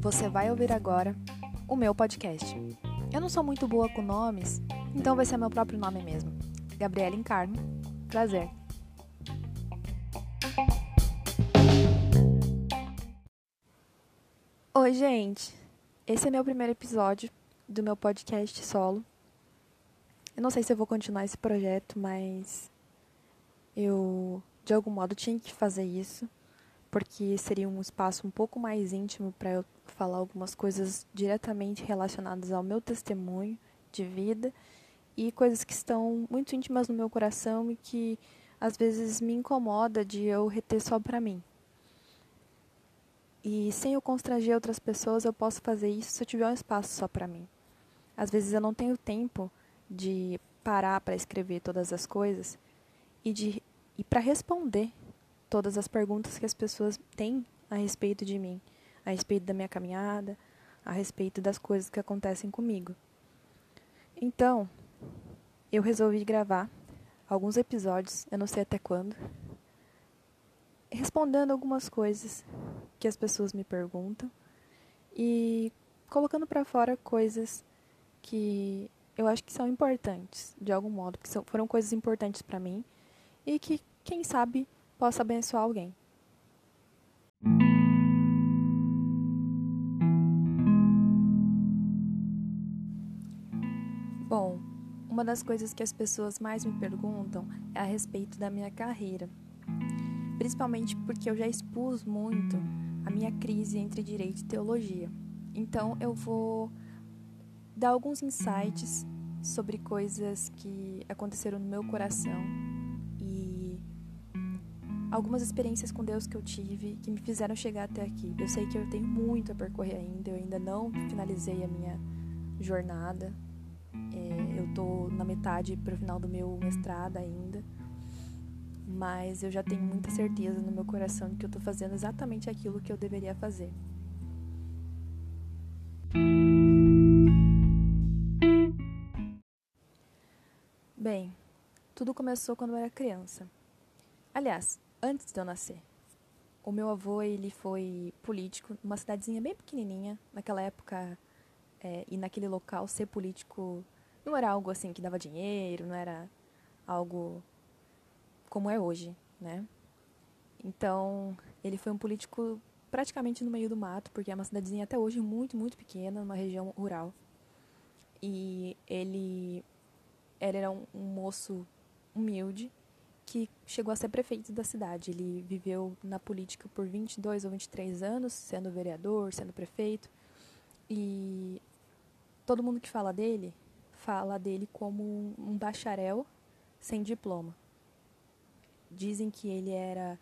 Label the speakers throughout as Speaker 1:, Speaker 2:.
Speaker 1: Você vai ouvir agora o meu podcast. Eu não sou muito boa com nomes, então vai ser meu próprio nome mesmo. Gabriela Encarno. Prazer. Oi, gente. Esse é meu primeiro episódio do meu podcast solo. Eu não sei se eu vou continuar esse projeto, mas eu de algum modo tinha que fazer isso, porque seria um espaço um pouco mais íntimo para eu falar algumas coisas diretamente relacionadas ao meu testemunho de vida e coisas que estão muito íntimas no meu coração e que às vezes me incomoda de eu reter só para mim. E sem eu constranger outras pessoas, eu posso fazer isso se eu tiver um espaço só para mim. Às vezes eu não tenho tempo de parar para escrever todas as coisas e de e para responder todas as perguntas que as pessoas têm a respeito de mim, a respeito da minha caminhada, a respeito das coisas que acontecem comigo. Então, eu resolvi gravar alguns episódios, eu não sei até quando, respondendo algumas coisas que as pessoas me perguntam e colocando para fora coisas que eu acho que são importantes, de algum modo, que são, foram coisas importantes para mim e que, quem sabe, possa abençoar alguém. Bom, uma das coisas que as pessoas mais me perguntam é a respeito da minha carreira. Principalmente porque eu já expus muito a minha crise entre direito e teologia. Então eu vou dar alguns insights sobre coisas que aconteceram no meu coração algumas experiências com Deus que eu tive que me fizeram chegar até aqui. Eu sei que eu tenho muito a percorrer ainda, eu ainda não finalizei a minha jornada. É, eu tô na metade para o final do meu mestrado ainda, mas eu já tenho muita certeza no meu coração de que eu tô fazendo exatamente aquilo que eu deveria fazer. Bem, tudo começou quando eu era criança. Aliás, antes de eu nascer. O meu avô, ele foi político numa cidadezinha bem pequenininha. Naquela época, é, e naquele local, ser político não era algo assim que dava dinheiro, não era algo como é hoje, né? Então, ele foi um político praticamente no meio do mato, porque é uma cidadezinha até hoje muito, muito pequena, numa região rural. E ele ele era um, um moço humilde que chegou a ser prefeito da cidade. Ele viveu na política por 22 ou 23 anos, sendo vereador, sendo prefeito. E todo mundo que fala dele, fala dele como um bacharel sem diploma. Dizem que ele era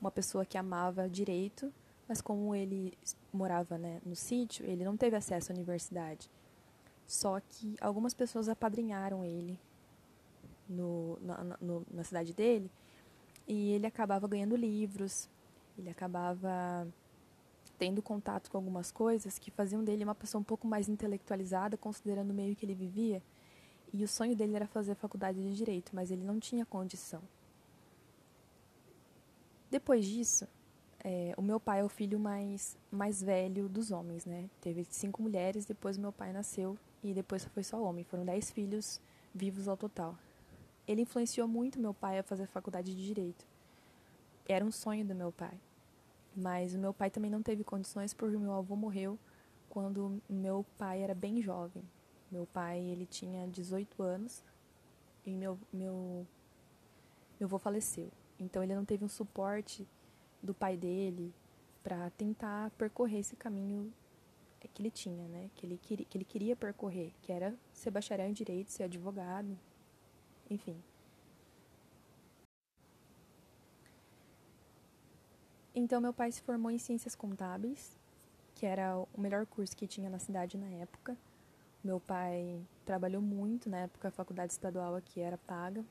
Speaker 1: uma pessoa que amava direito, mas como ele morava né, no sítio, ele não teve acesso à universidade. Só que algumas pessoas apadrinharam ele no, na, no, na cidade dele e ele acabava ganhando livros, ele acabava tendo contato com algumas coisas que faziam dele uma pessoa um pouco mais intelectualizada, considerando o meio que ele vivia. E o sonho dele era fazer a faculdade de direito, mas ele não tinha condição. Depois disso, é, o meu pai é o filho mais, mais velho dos homens, né? Teve cinco mulheres, depois meu pai nasceu e depois foi só homem. Foram dez filhos vivos ao total. Ele influenciou muito meu pai a fazer faculdade de direito. Era um sonho do meu pai. Mas o meu pai também não teve condições porque meu avô morreu quando meu pai era bem jovem. Meu pai, ele tinha 18 anos e meu meu meu avô faleceu. Então ele não teve um suporte do pai dele para tentar percorrer esse caminho que ele tinha, né? Que ele, que ele queria percorrer, que era ser bacharel em direito, ser advogado, enfim. Então meu pai se formou em ciências contábeis, que era o melhor curso que tinha na cidade na época. Meu pai trabalhou muito na época a faculdade estadual aqui era paga.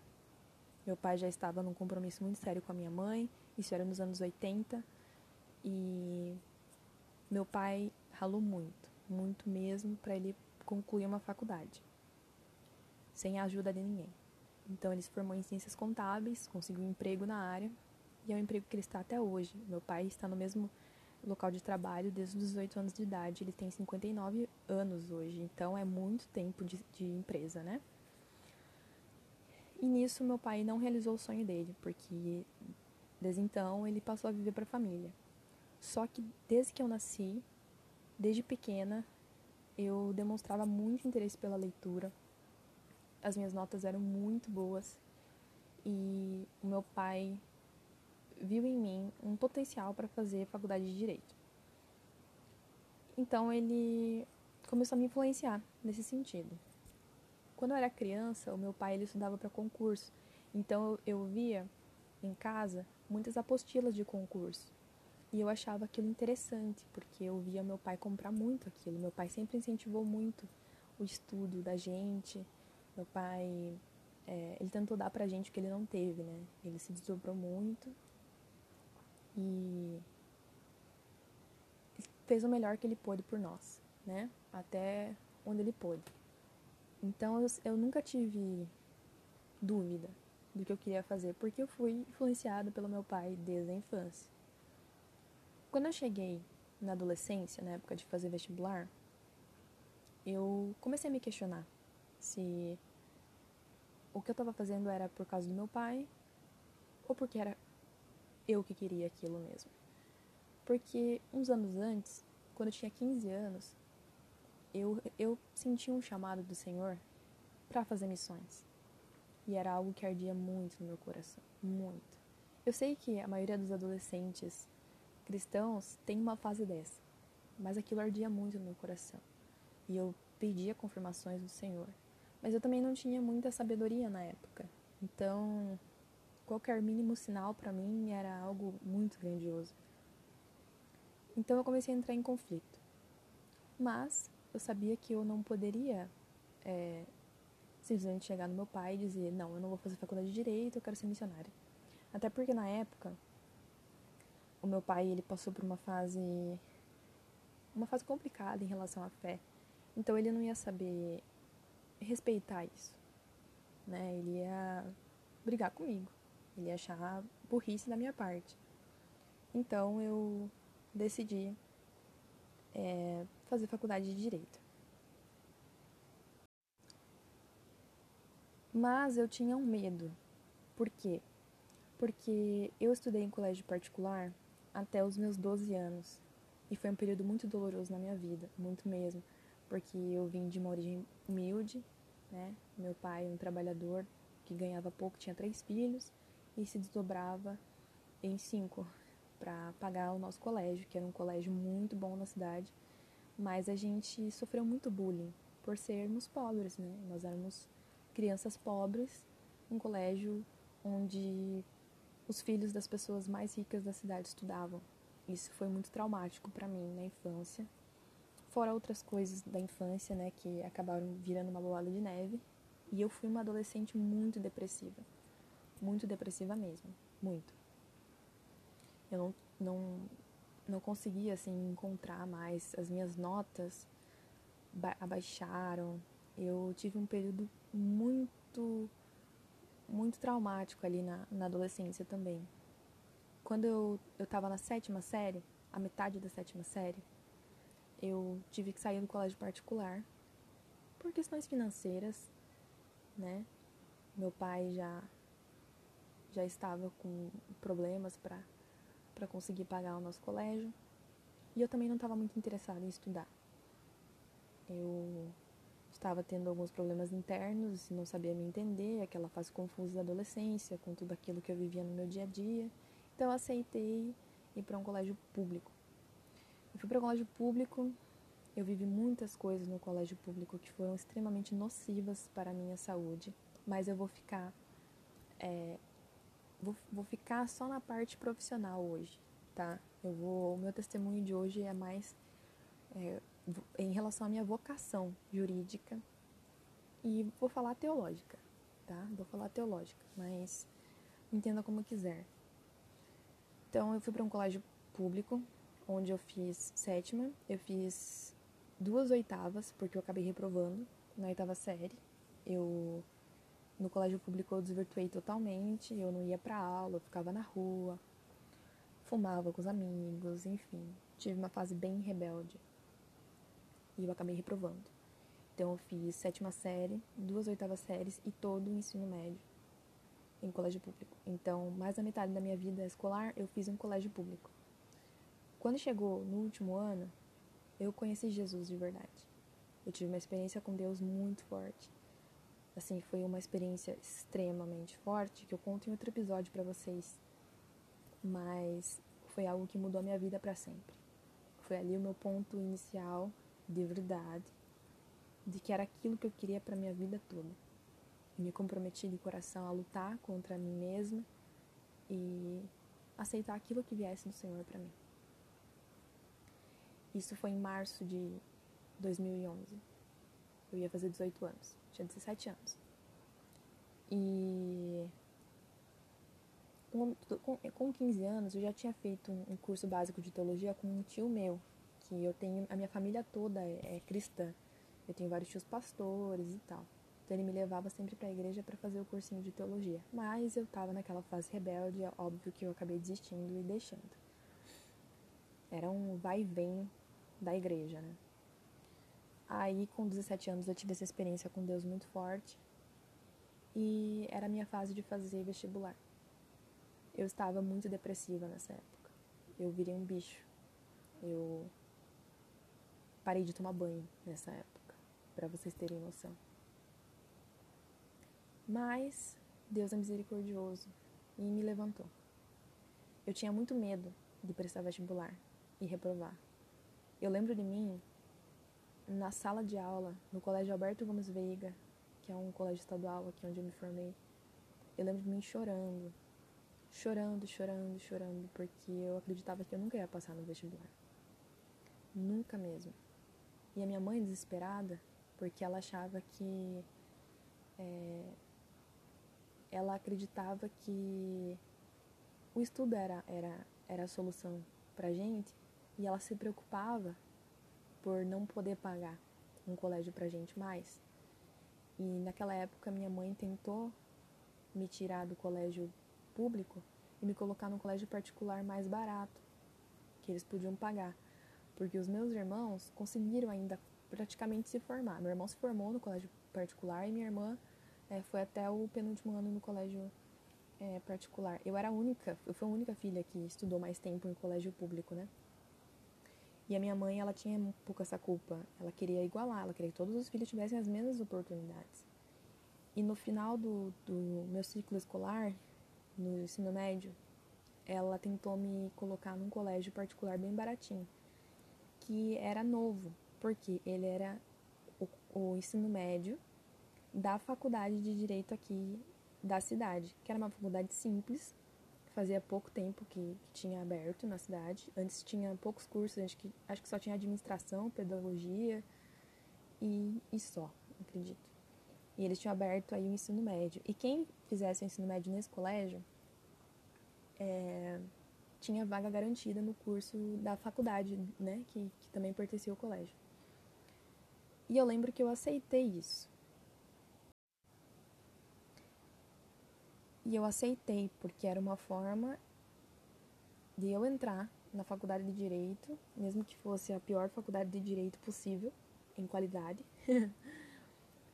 Speaker 1: Meu pai já estava num compromisso muito sério com a minha mãe, isso era nos anos 80. E meu pai ralou muito, muito mesmo, para ele concluir uma faculdade, sem a ajuda de ninguém. Então ele se formou em ciências contábeis, conseguiu um emprego na área e é o emprego que ele está até hoje. Meu pai está no mesmo local de trabalho desde os 18 anos de idade. Ele tem 59 anos hoje, então é muito tempo de, de empresa, né? E nisso meu pai não realizou o sonho dele, porque desde então ele passou a viver para a família. Só que desde que eu nasci, desde pequena, eu demonstrava muito interesse pela leitura. As minhas notas eram muito boas e o meu pai viu em mim um potencial para fazer faculdade de direito. Então ele começou a me influenciar nesse sentido. Quando eu era criança, o meu pai ele estudava para concurso, então eu via em casa muitas apostilas de concurso. E eu achava aquilo interessante, porque eu via meu pai comprar muito aquilo. Meu pai sempre incentivou muito o estudo da gente. Meu pai, é, ele tentou dar pra gente o que ele não teve, né? Ele se desdobrou muito e fez o melhor que ele pôde por nós, né? Até onde ele pôde. Então eu, eu nunca tive dúvida do que eu queria fazer, porque eu fui influenciada pelo meu pai desde a infância. Quando eu cheguei na adolescência, na época de fazer vestibular, eu comecei a me questionar se o que eu estava fazendo era por causa do meu pai ou porque era eu que queria aquilo mesmo. Porque uns anos antes, quando eu tinha 15 anos, eu, eu senti um chamado do Senhor para fazer missões. E era algo que ardia muito no meu coração, muito. Eu sei que a maioria dos adolescentes cristãos tem uma fase dessa, mas aquilo ardia muito no meu coração. E eu pedia confirmações do Senhor. Mas eu também não tinha muita sabedoria na época. Então, qualquer mínimo sinal para mim era algo muito grandioso. Então eu comecei a entrar em conflito. Mas eu sabia que eu não poderia é, simplesmente chegar no meu pai e dizer: Não, eu não vou fazer faculdade de direito, eu quero ser missionária. Até porque na época, o meu pai ele passou por uma fase uma fase complicada em relação à fé. Então ele não ia saber respeitar isso, né? Ele ia brigar comigo. Ele ia achar burrice da minha parte. Então eu decidi é, fazer faculdade de direito. Mas eu tinha um medo. Por quê? Porque eu estudei em colégio particular até os meus 12 anos. E foi um período muito doloroso na minha vida, muito mesmo. Porque eu vim de uma origem humilde, né? Meu pai, um trabalhador que ganhava pouco, tinha três filhos e se desdobrava em cinco para pagar o nosso colégio, que era um colégio muito bom na cidade, mas a gente sofreu muito bullying por sermos pobres, né? Nós éramos crianças pobres, um colégio onde os filhos das pessoas mais ricas da cidade estudavam. Isso foi muito traumático para mim na infância. Fora outras coisas da infância, né, que acabaram virando uma bola de neve. E eu fui uma adolescente muito depressiva muito depressiva mesmo, muito. Eu não, não, não conseguia assim encontrar mais as minhas notas abaixaram. Eu tive um período muito muito traumático ali na, na adolescência também. Quando eu eu estava na sétima série, a metade da sétima série, eu tive que sair do colégio particular por questões financeiras, né? Meu pai já já estava com problemas para conseguir pagar o nosso colégio. E eu também não estava muito interessada em estudar. Eu estava tendo alguns problemas internos, não sabia me entender, aquela fase confusa da adolescência, com tudo aquilo que eu vivia no meu dia a dia. Então eu aceitei ir para um colégio público. Eu fui para um colégio público, eu vivi muitas coisas no colégio público que foram extremamente nocivas para a minha saúde, mas eu vou ficar é, vou, vou ficar só na parte profissional hoje, tá? Eu vou, o meu testemunho de hoje é mais é, em relação à minha vocação jurídica e vou falar teológica, tá? Vou falar teológica, mas entenda como quiser. Então, eu fui para um colégio público, onde eu fiz sétima, eu fiz duas oitavas, porque eu acabei reprovando na oitava série. Eu No colégio público eu desvirtuei totalmente, eu não ia pra aula, eu ficava na rua, fumava com os amigos, enfim. Tive uma fase bem rebelde. E eu acabei reprovando. Então eu fiz sétima série, duas oitavas séries e todo o ensino médio em colégio público. Então, mais da metade da minha vida escolar eu fiz em colégio público. Quando chegou no último ano, eu conheci Jesus de verdade. Eu tive uma experiência com Deus muito forte. Assim, foi uma experiência extremamente forte que eu conto em outro episódio para vocês. Mas foi algo que mudou a minha vida para sempre. Foi ali o meu ponto inicial de verdade, de que era aquilo que eu queria para minha vida toda. E me comprometi de coração a lutar contra mim mesma e aceitar aquilo que viesse do Senhor para mim. Isso foi em março de 2011. Eu ia fazer 18 anos, tinha 17 anos. E com, com 15 anos eu já tinha feito um curso básico de teologia com um tio meu, que eu tenho, a minha família toda é, é cristã. Eu tenho vários tios pastores e tal. Então ele me levava sempre para a igreja para fazer o cursinho de teologia. Mas eu estava naquela fase rebelde, é óbvio que eu acabei desistindo e deixando. Era um vai e vem da igreja, né? Aí, com 17 anos, eu tive essa experiência com Deus muito forte. E era a minha fase de fazer vestibular. Eu estava muito depressiva nessa época. Eu virei um bicho. Eu parei de tomar banho nessa época, para vocês terem noção. Mas Deus é misericordioso e me levantou. Eu tinha muito medo de prestar vestibular e reprovar. Eu lembro de mim na sala de aula no Colégio Alberto Gomes Veiga, que é um colégio estadual aqui onde eu me formei. Eu lembro de mim chorando, chorando, chorando, chorando, porque eu acreditava que eu nunca ia passar no vestibular. Nunca mesmo. E a minha mãe desesperada, porque ela achava que é, ela acreditava que o estudo era, era, era a solução pra gente e ela se preocupava por não poder pagar um colégio pra gente mais. E naquela época minha mãe tentou me tirar do colégio público e me colocar num colégio particular mais barato, que eles podiam pagar. Porque os meus irmãos conseguiram ainda praticamente se formar. Meu irmão se formou no colégio particular e minha irmã é, foi até o penúltimo ano no colégio é, particular. Eu era a única, eu fui a única filha que estudou mais tempo em colégio público, né? E a minha mãe, ela tinha um pouco essa culpa. Ela queria igualar, ela queria que todos os filhos tivessem as mesmas oportunidades. E no final do, do meu ciclo escolar, no ensino médio, ela tentou me colocar num colégio particular bem baratinho, que era novo, porque ele era o, o ensino médio da faculdade de direito aqui da cidade, que era uma faculdade simples, fazia pouco tempo que, que, tinha aberto na cidade. Antes tinha poucos cursos, acho que, acho que só tinha administração, pedagogia e, e só, acredito. E eles tinham aberto aí o ensino médio. E quem fizesse o ensino médio nesse colégio é, tinha vaga garantida no curso da faculdade, né, que, que também pertencia ao colégio. E eu lembro que eu aceitei isso. E eu aceitei, porque era uma forma de eu entrar na faculdade de direito, mesmo que fosse a pior faculdade de direito possível, em qualidade.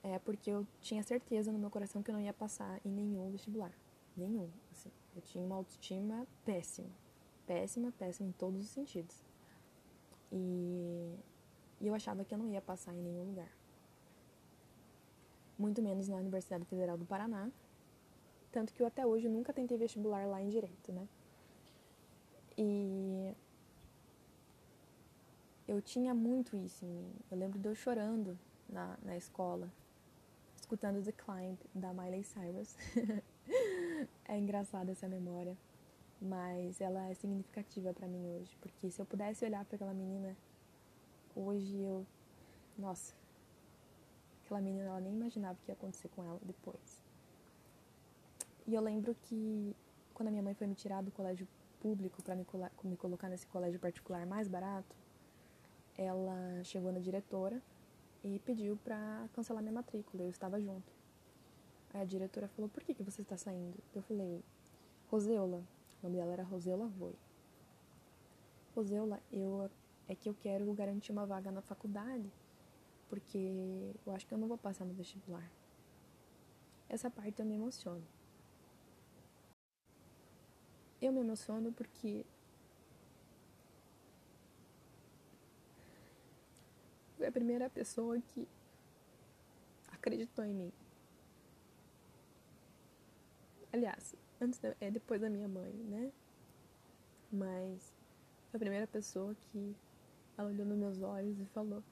Speaker 1: é porque eu tinha certeza no meu coração que eu não ia passar em nenhum vestibular. Nenhum, assim. Eu tinha uma autoestima péssima. Péssima, péssima em todos os sentidos. E, e eu achava que eu não ia passar em nenhum lugar. Muito menos na Universidade Federal do Paraná, tanto que eu até hoje nunca tentei vestibular lá em direito, né? E eu tinha muito isso em mim. Eu lembro de eu chorando na, na escola, escutando The Climb da Miley Cyrus. é engraçada essa memória, mas ela é significativa para mim hoje, porque se eu pudesse olhar para aquela menina hoje, eu. Nossa, aquela menina ela nem imaginava o que ia acontecer com ela depois. E eu lembro que quando a minha mãe foi me tirar do colégio público para me, colocar nesse colégio particular mais barato, ela chegou na diretora e pediu para cancelar minha matrícula. Eu estava junto. Aí a diretora falou: Por que, que você está saindo? Eu falei: Roseula. O nome dela era Roseula Voi. Roseula, eu, é que eu quero garantir uma vaga na faculdade, porque eu acho que eu não vou passar no vestibular. Essa parte eu me emociono. Eu me emociono porque foi a primeira pessoa que acreditou em mim. Aliás, antes da, é depois da minha mãe, né? Mas foi a primeira pessoa que ela olhou nos meus olhos e falou: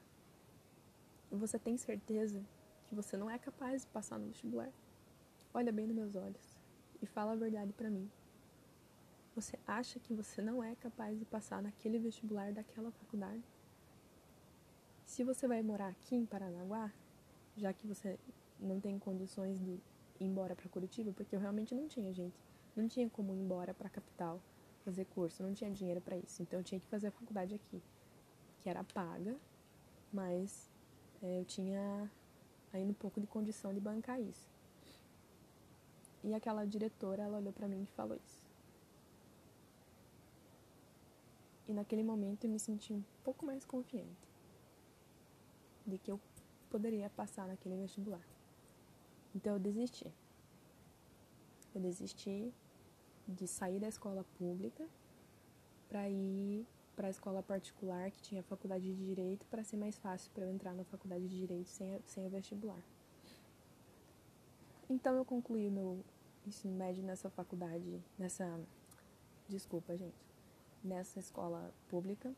Speaker 1: Você tem certeza que você não é capaz de passar no vestibular? Olha bem nos meus olhos e fala a verdade para mim. Você acha que você não é capaz de passar naquele vestibular daquela faculdade? Se você vai morar aqui em Paranaguá, já que você não tem condições de ir embora para Curitiba, porque eu realmente não tinha, gente, não tinha como ir embora para a capital fazer curso, não tinha dinheiro para isso. Então eu tinha que fazer a faculdade aqui, que era paga, mas é, eu tinha ainda um pouco de condição de bancar isso. E aquela diretora, ela olhou para mim e falou isso. E naquele momento eu me senti um pouco mais confiante de que eu poderia passar naquele vestibular. Então eu desisti. Eu desisti de sair da escola pública para ir para a escola particular que tinha faculdade de direito para ser mais fácil para eu entrar na faculdade de direito sem, sem o vestibular. Então eu concluí o meu ensino médio nessa faculdade, nessa desculpa, gente, nessa escola pública.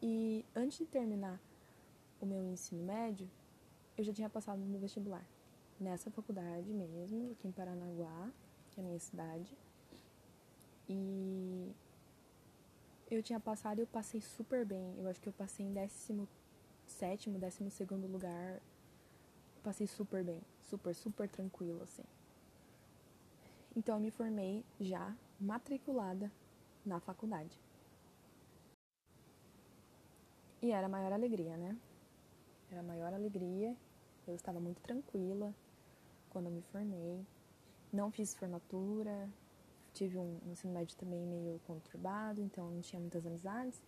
Speaker 1: E antes de terminar o meu ensino médio, eu já tinha passado no vestibular. Nessa faculdade mesmo, aqui em Paranaguá, que é a minha cidade. E eu tinha passado e eu passei super bem. Eu acho que eu passei em 17, 12 lugar. Passei super bem, super, super tranquilo, assim. Então eu me formei já matriculada na faculdade. E era a maior alegria, né? Era a maior alegria. Eu estava muito tranquila quando eu me formei. Não fiz formatura, tive um ensino médio também meio conturbado, então não tinha muitas amizades.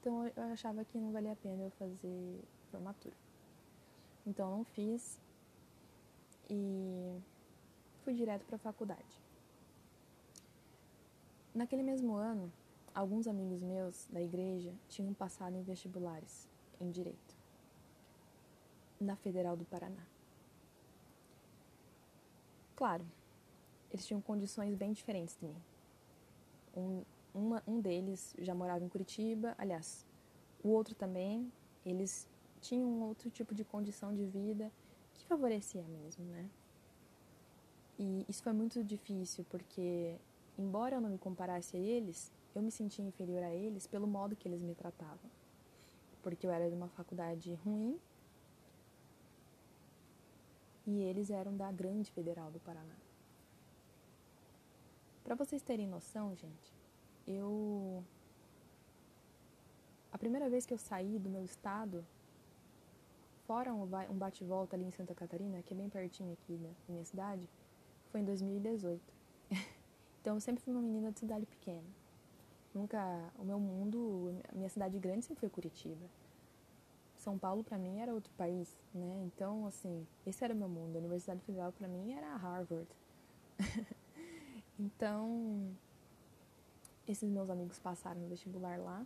Speaker 1: Então eu achava que não valia a pena eu fazer formatura. Então não fiz e fui direto para a faculdade. Naquele mesmo ano, alguns amigos meus da igreja tinham passado em vestibulares em direito na Federal do Paraná. Claro, eles tinham condições bem diferentes de mim. Um, uma, um deles já morava em Curitiba, aliás, o outro também, eles tinham um outro tipo de condição de vida que favorecia mesmo, né? E isso foi muito difícil porque, embora eu não me comparasse a eles, eu me sentia inferior a eles pelo modo que eles me tratavam. Porque eu era de uma faculdade ruim e eles eram da Grande Federal do Paraná. Para vocês terem noção, gente, eu a primeira vez que eu saí do meu estado, fora um bate-volta ali em Santa Catarina, que é bem pertinho aqui da minha cidade, foi em 2018. Então eu sempre fui uma menina de cidade pequena. Nunca, o meu mundo, a minha cidade grande sempre foi Curitiba. São Paulo para mim era outro país, né? Então, assim, esse era o meu mundo. A Universidade Federal para mim era Harvard. então, esses meus amigos passaram no vestibular lá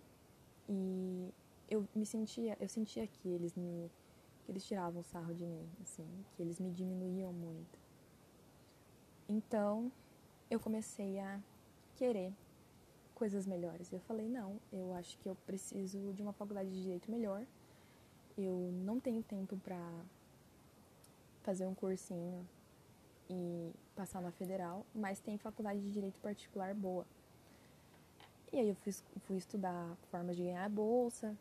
Speaker 1: e eu me sentia, eu sentia que eles me que eles tiravam sarro de mim, assim, que eles me diminuíam muito. Então, eu comecei a querer coisas melhores. Eu falei, não, eu acho que eu preciso de uma faculdade de direito melhor eu não tenho tempo para fazer um cursinho e passar na federal, mas tem faculdade de direito particular boa. E aí eu fui, fui estudar formas de ganhar bolsa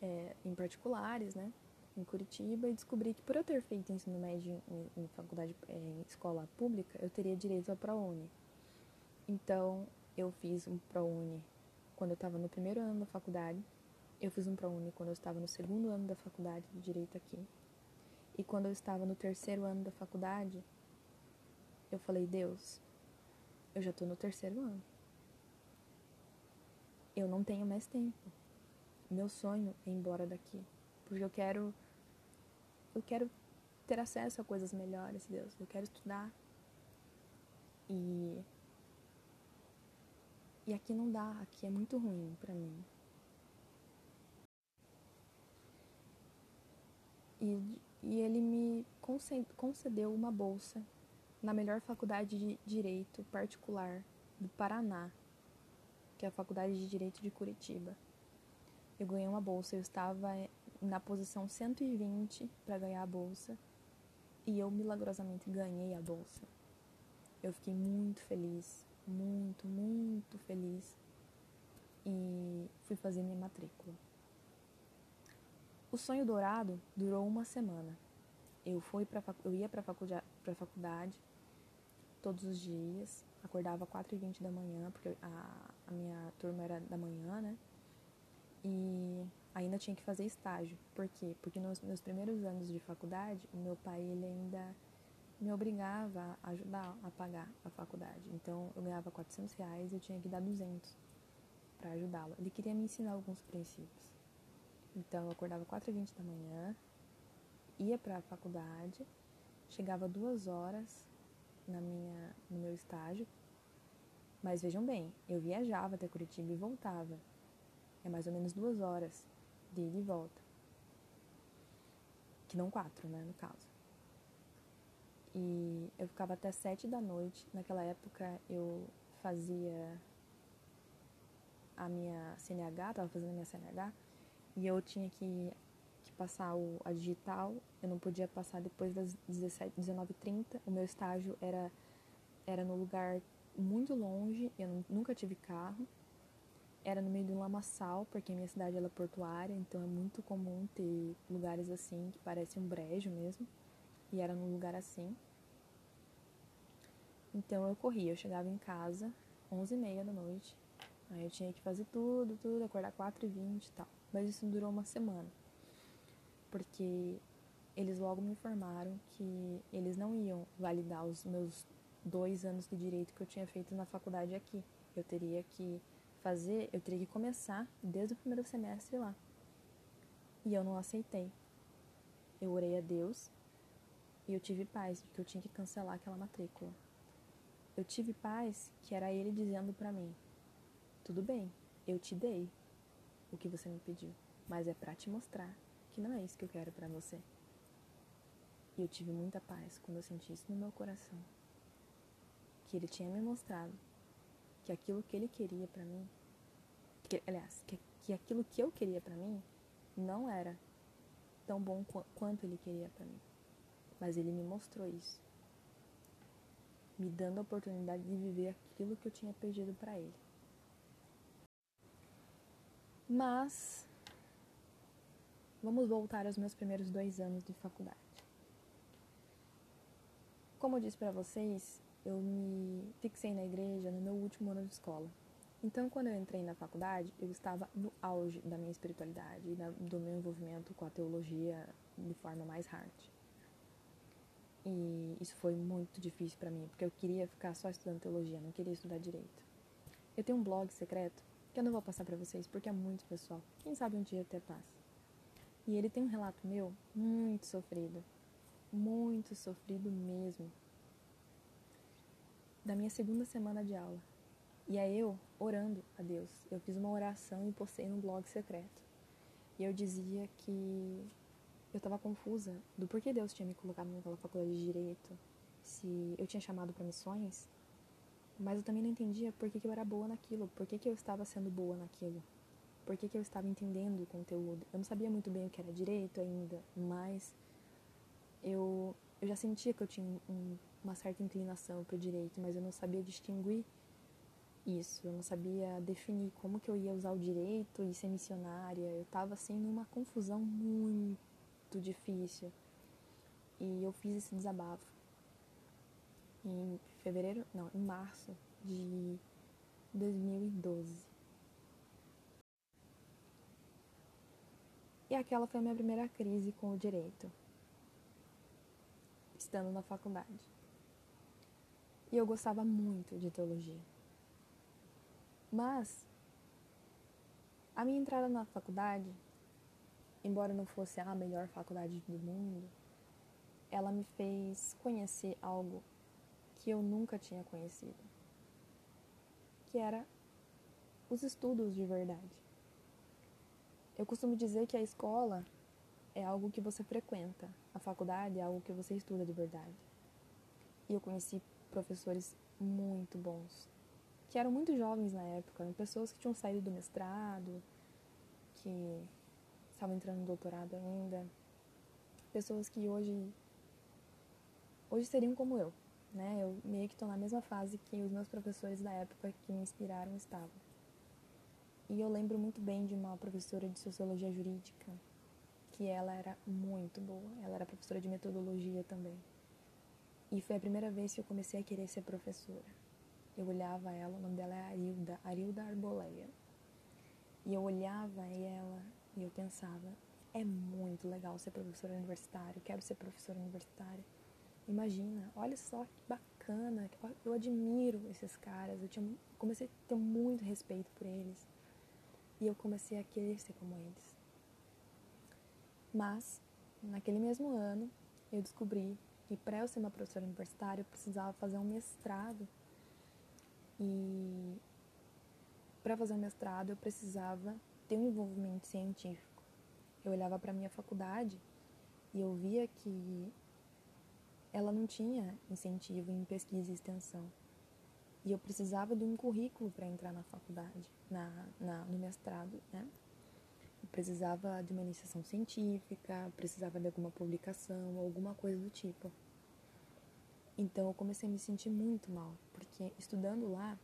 Speaker 1: é, em particulares, né, em Curitiba, e descobri que por eu ter feito ensino médio em, em faculdade, é, em escola pública, eu teria direito à ProUni. Então eu fiz um ProUni quando eu estava no primeiro ano da faculdade eu fiz um ProUni quando eu estava no segundo ano da faculdade de Direito aqui. E quando eu estava no terceiro ano da faculdade, eu falei: Deus, eu já estou no terceiro ano. Eu não tenho mais tempo. Meu sonho é ir embora daqui, porque eu quero eu quero ter acesso a coisas melhores, Deus. Eu quero estudar. E e aqui não dá, aqui é muito ruim para mim. E, e ele me concedeu uma bolsa na melhor faculdade de direito particular do Paraná, que é a Faculdade de Direito de Curitiba. Eu ganhei uma bolsa, eu estava na posição 120 para ganhar a bolsa e eu milagrosamente ganhei a bolsa. Eu fiquei muito feliz, muito, muito feliz e fui fazer minha matrícula. O sonho dourado durou uma semana. Eu fui para eu ia para faculdade, para faculdade todos os dias, acordava 4h20 da manhã, porque a, a minha turma era da manhã, né? E ainda tinha que fazer estágio. Por quê? Porque nos meus primeiros anos de faculdade, o meu pai ele ainda me obrigava a ajudar a pagar a faculdade. Então eu ganhava 400 reais e eu tinha que dar 200 para ajudá-lo. Ele queria me ensinar alguns princípios. Então eu acordava 4h20 da manhã, ia para a faculdade, chegava duas horas na minha, no meu estágio. Mas vejam bem, eu viajava até Curitiba e voltava. É mais ou menos duas horas de ida e volta. Que não quatro, né, no caso. E eu ficava até sete da noite. Naquela época eu fazia a minha CNH, tava fazendo a minha CNH, e eu tinha que, que passar o, a digital, eu não podia passar depois das 17, 19h30. O meu estágio era, era no lugar muito longe, eu nunca tive carro. Era no meio de um lamaçal, porque minha cidade é portuária, então é muito comum ter lugares assim, que parece um brejo mesmo. E era num lugar assim. Então eu corria, eu chegava em casa 11h30 da noite. Aí eu tinha que fazer tudo, tudo, acordar 4h20 e tal. Mas isso durou uma semana. Porque eles logo me informaram que eles não iam validar os meus dois anos de direito que eu tinha feito na faculdade aqui. Eu teria que fazer, eu teria que começar desde o primeiro semestre lá. E eu não aceitei. Eu orei a Deus e eu tive paz de que eu tinha que cancelar aquela matrícula. Eu tive paz que era ele dizendo para mim: "Tudo bem, eu te dei o que você me pediu, mas é para te mostrar que não é isso que eu quero para você". E eu tive muita paz quando eu senti isso no meu coração. Que ele tinha me mostrado que aquilo que ele queria para mim, que, aliás, que, que aquilo que eu queria para mim não era tão bom qu quanto ele queria para mim. Mas ele me mostrou isso, me dando a oportunidade de viver aquilo que eu tinha pedido para ele. Mas vamos voltar aos meus primeiros dois anos de faculdade. Como eu disse para vocês, eu me fixei na igreja no meu último ano de escola. Então, quando eu entrei na faculdade, eu estava no auge da minha espiritualidade e do meu envolvimento com a teologia de forma mais hard. E isso foi muito difícil para mim, porque eu queria ficar só estudando teologia, não queria estudar direito. Eu tenho um blog secreto que eu não vou passar para vocês porque é muito pessoal. Quem sabe um dia até passa. E ele tem um relato meu muito sofrido, muito sofrido mesmo, da minha segunda semana de aula. E é eu orando a Deus. Eu fiz uma oração e postei no blog secreto. E eu dizia que eu estava confusa do porquê Deus tinha me colocado naquela faculdade de direito, se eu tinha chamado para missões, mas eu também não entendia por que, que eu era boa naquilo, por que, que eu estava sendo boa naquilo, por que, que eu estava entendendo o conteúdo. Eu não sabia muito bem o que era direito ainda, mas eu, eu já sentia que eu tinha um, uma certa inclinação para o direito, mas eu não sabia distinguir isso, eu não sabia definir como que eu ia usar o direito e ser missionária. Eu estava assim numa confusão muito difícil. E eu fiz esse desabafo em fevereiro, não, em março de 2012. E aquela foi a minha primeira crise com o direito. estando na faculdade. E eu gostava muito de teologia. Mas a minha entrada na faculdade, embora não fosse a melhor faculdade do mundo, ela me fez conhecer algo que eu nunca tinha conhecido, que era os estudos de verdade. Eu costumo dizer que a escola é algo que você frequenta, a faculdade é algo que você estuda de verdade. E eu conheci professores muito bons, que eram muito jovens na época, pessoas que tinham saído do mestrado, que estavam entrando no doutorado ainda, pessoas que hoje hoje seriam como eu, né? Eu meio que estou na mesma fase que os meus professores da época que me inspiraram estavam. E eu lembro muito bem de uma professora de sociologia jurídica, que ela era muito boa. Ela era professora de metodologia também. E foi a primeira vez que eu comecei a querer ser professora. Eu olhava ela, o nome dela é Arilda, Arilda Arboleia. E eu olhava ela e eu pensava, é muito legal ser professora universitária, quero ser professora universitária. Imagina, olha só que bacana, eu admiro esses caras, eu tinha, comecei a ter muito respeito por eles. E eu comecei a querer ser como eles. Mas, naquele mesmo ano, eu descobri que para eu ser uma professora universitária eu precisava fazer um mestrado. E para fazer um mestrado eu precisava ter um envolvimento científico. Eu olhava para minha faculdade e eu via que ela não tinha incentivo em pesquisa e extensão. E eu precisava de um currículo para entrar na faculdade, na, na, no mestrado, né? Eu precisava de uma iniciação científica, precisava de alguma publicação, alguma coisa do tipo. Então eu comecei a me sentir muito mal, porque estudando lá,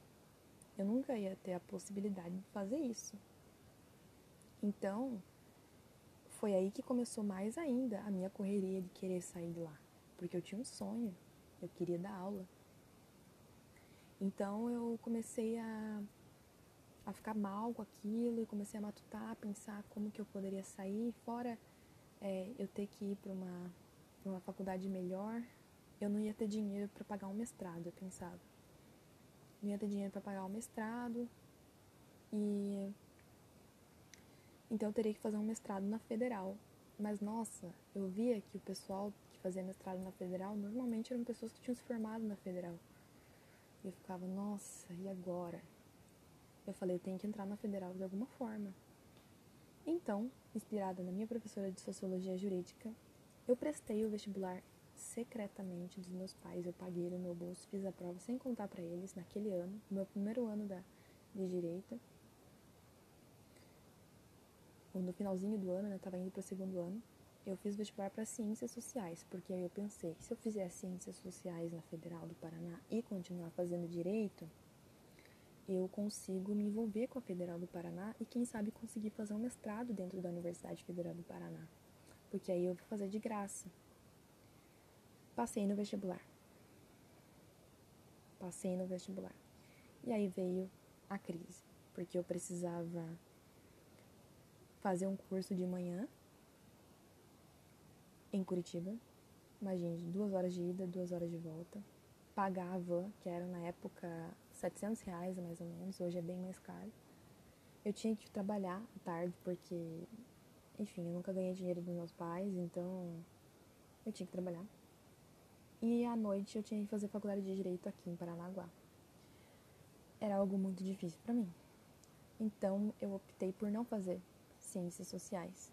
Speaker 1: eu nunca ia ter a possibilidade de fazer isso. Então, foi aí que começou mais ainda a minha correria de querer sair de lá, porque eu tinha um sonho, eu queria dar aula. Então eu comecei a, a ficar mal com aquilo e comecei a matutar, a pensar como que eu poderia sair, fora é, eu ter que ir para uma, uma faculdade melhor, eu não ia ter dinheiro para pagar um mestrado, eu pensava. Não ia ter dinheiro para pagar o um mestrado e então eu teria que fazer um mestrado na federal. Mas nossa, eu via que o pessoal que fazia mestrado na federal normalmente eram pessoas que tinham se formado na federal. E eu ficava, nossa, e agora? Eu falei, eu tenho que entrar na federal de alguma forma. Então, inspirada na minha professora de sociologia jurídica, eu prestei o vestibular secretamente dos meus pais. Eu paguei no meu bolso, fiz a prova sem contar para eles naquele ano, no meu primeiro ano da, de direito. No finalzinho do ano, né, tava indo para o segundo ano eu fiz vestibular para ciências sociais, porque aí eu pensei, se eu fizer ciências sociais na Federal do Paraná e continuar fazendo direito, eu consigo me envolver com a Federal do Paraná e quem sabe conseguir fazer um mestrado dentro da Universidade Federal do Paraná, porque aí eu vou fazer de graça. Passei no vestibular. Passei no vestibular. E aí veio a crise, porque eu precisava fazer um curso de manhã em Curitiba. Imagine, duas horas de ida, duas horas de volta. Pagar a van, que era na época 700 reais mais ou menos, hoje é bem mais caro. Eu tinha que trabalhar à tarde porque, enfim, eu nunca ganhei dinheiro dos meus pais, então eu tinha que trabalhar. E à noite eu tinha que fazer faculdade de Direito aqui em Paranaguá. Era algo muito difícil para mim. Então eu optei por não fazer ciências sociais.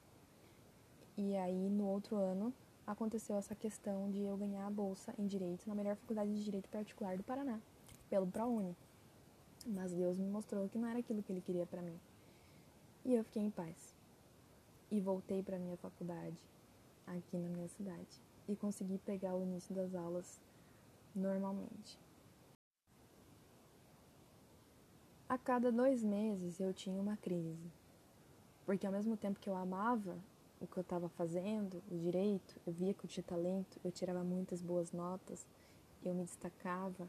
Speaker 1: E aí, no outro ano, aconteceu essa questão de eu ganhar a bolsa em Direito na melhor faculdade de Direito particular do Paraná, pelo ProUni. Mas Deus me mostrou que não era aquilo que Ele queria para mim. E eu fiquei em paz. E voltei para minha faculdade, aqui na minha cidade, e consegui pegar o início das aulas normalmente. A cada dois meses eu tinha uma crise, porque ao mesmo tempo que eu amava o que eu estava fazendo, o direito, eu via que eu tinha talento, eu tirava muitas boas notas, eu me destacava.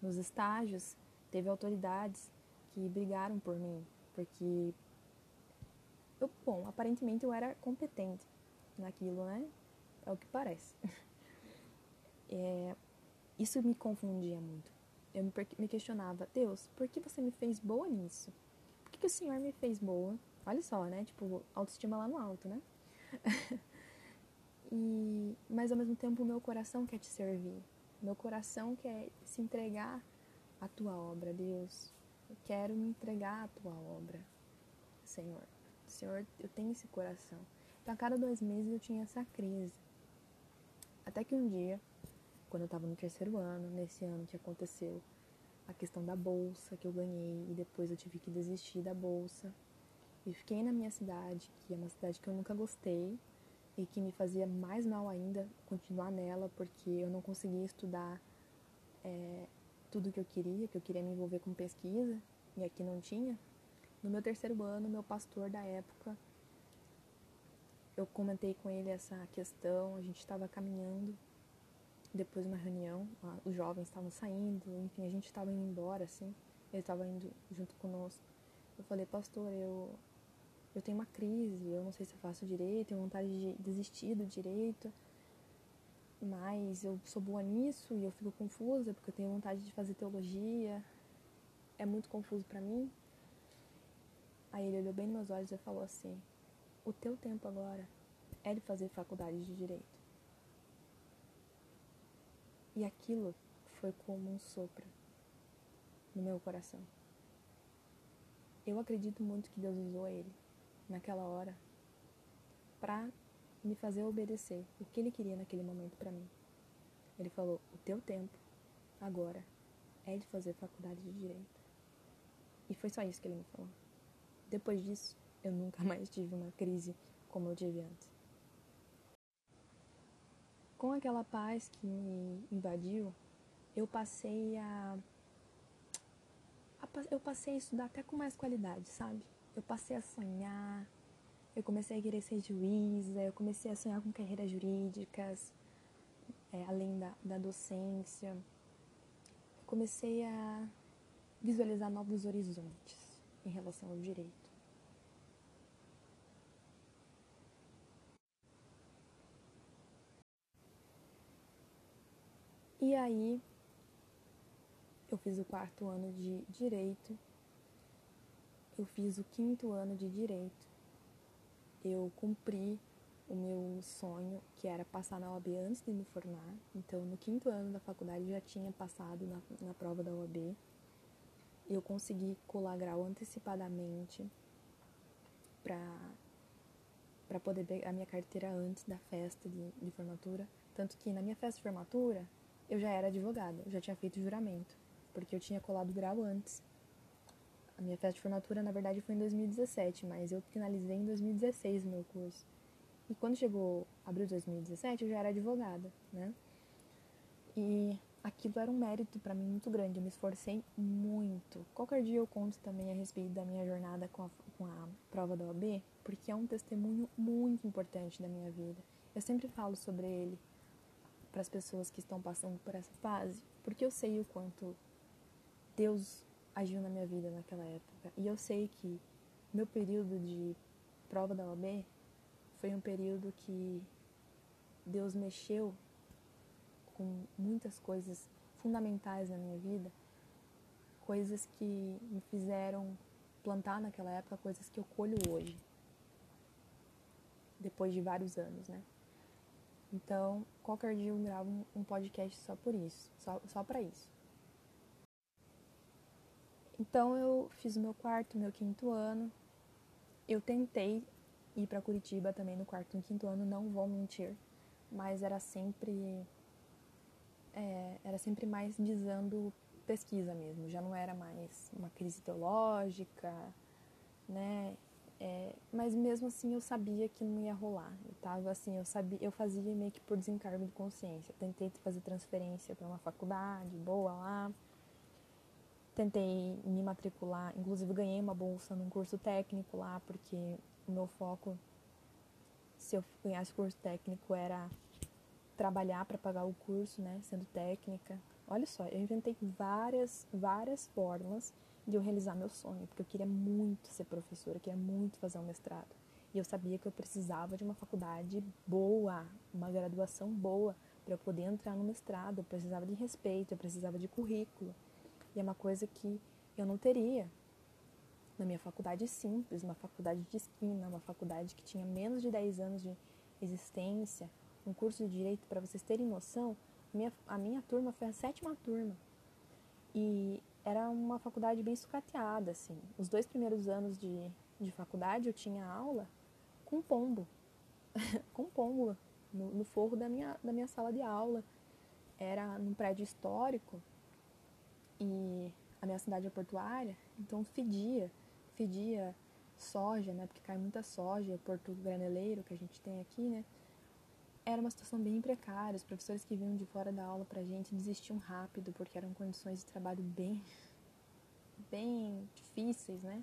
Speaker 1: Nos estágios, teve autoridades que brigaram por mim, porque eu, bom, aparentemente eu era competente naquilo, né? É o que parece. é, isso me confundia muito. Eu me, questionava, Deus, por que você me fez boa nisso? Por que, que o Senhor me fez boa? Olha só, né? Tipo, autoestima lá no alto, né? e, mas ao mesmo tempo o meu coração quer te servir. Meu coração quer se entregar à tua obra, Deus. Eu quero me entregar à tua obra, Senhor. Senhor, eu tenho esse coração. Então, a cada dois meses eu tinha essa crise. Até que um dia, quando eu estava no terceiro ano, nesse ano que aconteceu a questão da bolsa que eu ganhei e depois eu tive que desistir da bolsa. E fiquei na minha cidade, que é uma cidade que eu nunca gostei e que me fazia mais mal ainda continuar nela, porque eu não conseguia estudar é, tudo que eu queria, que eu queria me envolver com pesquisa, e aqui não tinha. No meu terceiro ano, meu pastor da época, eu comentei com ele essa questão, a gente estava caminhando depois de uma reunião, os jovens estavam saindo, enfim, a gente estava indo embora, assim, ele estava indo junto conosco. Eu falei, pastor, eu eu tenho uma crise, eu não sei se eu faço direito, tenho vontade de desistir do direito, mas eu sou boa nisso e eu fico confusa porque eu tenho vontade de fazer teologia, é muito confuso para mim. Aí ele olhou bem nos meus olhos e falou assim: O teu tempo agora é de fazer faculdade de direito. E aquilo foi como um sopro no meu coração. Eu acredito muito que Deus usou ele naquela hora para me fazer obedecer o que ele queria naquele momento para mim. Ele falou: "O teu tempo agora é de fazer faculdade de direito". E foi só isso que ele me falou. Depois disso, eu nunca mais tive uma crise como eu tive antes. Com aquela paz que me invadiu, eu passei a, eu passei a estudar até com mais qualidade, sabe? eu passei a sonhar, eu comecei a querer ser juíza, eu comecei a sonhar com carreiras jurídicas, é, além da, da docência. Eu comecei a visualizar novos horizontes em relação ao direito. E aí, eu fiz o quarto ano de direito eu fiz o quinto ano de direito. Eu cumpri o meu sonho, que era passar na OAB antes de me formar. Então, no quinto ano da faculdade, já tinha passado na, na prova da OAB. Eu consegui colar grau antecipadamente para poder pegar a minha carteira antes da festa de, de formatura. Tanto que na minha festa de formatura, eu já era advogada, já tinha feito juramento, porque eu tinha colado grau antes. A minha festa de formatura, na verdade, foi em 2017, mas eu finalizei em 2016 o meu curso. E quando chegou abril de 2017, eu já era advogada, né? E aquilo era um mérito para mim muito grande, eu me esforcei muito. Qualquer dia eu conto também a respeito da minha jornada com a, com a prova da OAB, porque é um testemunho muito importante da minha vida. Eu sempre falo sobre ele para as pessoas que estão passando por essa fase, porque eu sei o quanto Deus agiu na minha vida naquela época. E eu sei que meu período de prova da OAB foi um período que Deus mexeu com muitas coisas fundamentais na minha vida, coisas que me fizeram plantar naquela época coisas que eu colho hoje, depois de vários anos, né? Então, qualquer dia eu gravo um podcast só por isso, só, só para isso. Então eu fiz o meu quarto, meu quinto ano. Eu tentei ir para Curitiba também no quarto e quinto ano, não vou mentir, mas era sempre é, era sempre mais visando pesquisa mesmo, já não era mais uma crise teológica, né? É, mas mesmo assim eu sabia que não ia rolar. Eu tava assim, eu sabia, eu fazia meio que por desencargo de consciência. Tentei fazer transferência para uma faculdade boa lá tentei me matricular, inclusive ganhei uma bolsa num curso técnico lá, porque o meu foco, se eu ganhasse curso técnico, era trabalhar para pagar o curso, né, sendo técnica. Olha só, eu inventei várias, várias formas de eu realizar meu sonho, porque eu queria muito ser professora, eu queria muito fazer um mestrado. E eu sabia que eu precisava de uma faculdade boa, uma graduação boa, Para eu poder entrar no mestrado, eu precisava de respeito, eu precisava de currículo. E é uma coisa que eu não teria na minha faculdade simples, uma faculdade de esquina, uma faculdade que tinha menos de 10 anos de existência, um curso de direito, para vocês terem noção, minha, a minha turma foi a sétima turma. E era uma faculdade bem sucateada, assim. Os dois primeiros anos de, de faculdade eu tinha aula com pombo, com pombo no, no forro da minha, da minha sala de aula. Era num prédio histórico e a minha cidade é portuária, então fedia, fedia soja, né? Porque cai muita soja, porto graneleiro que a gente tem aqui, né? Era uma situação bem precária. Os professores que vinham de fora da aula pra gente desistiam rápido porque eram condições de trabalho bem, bem difíceis, né?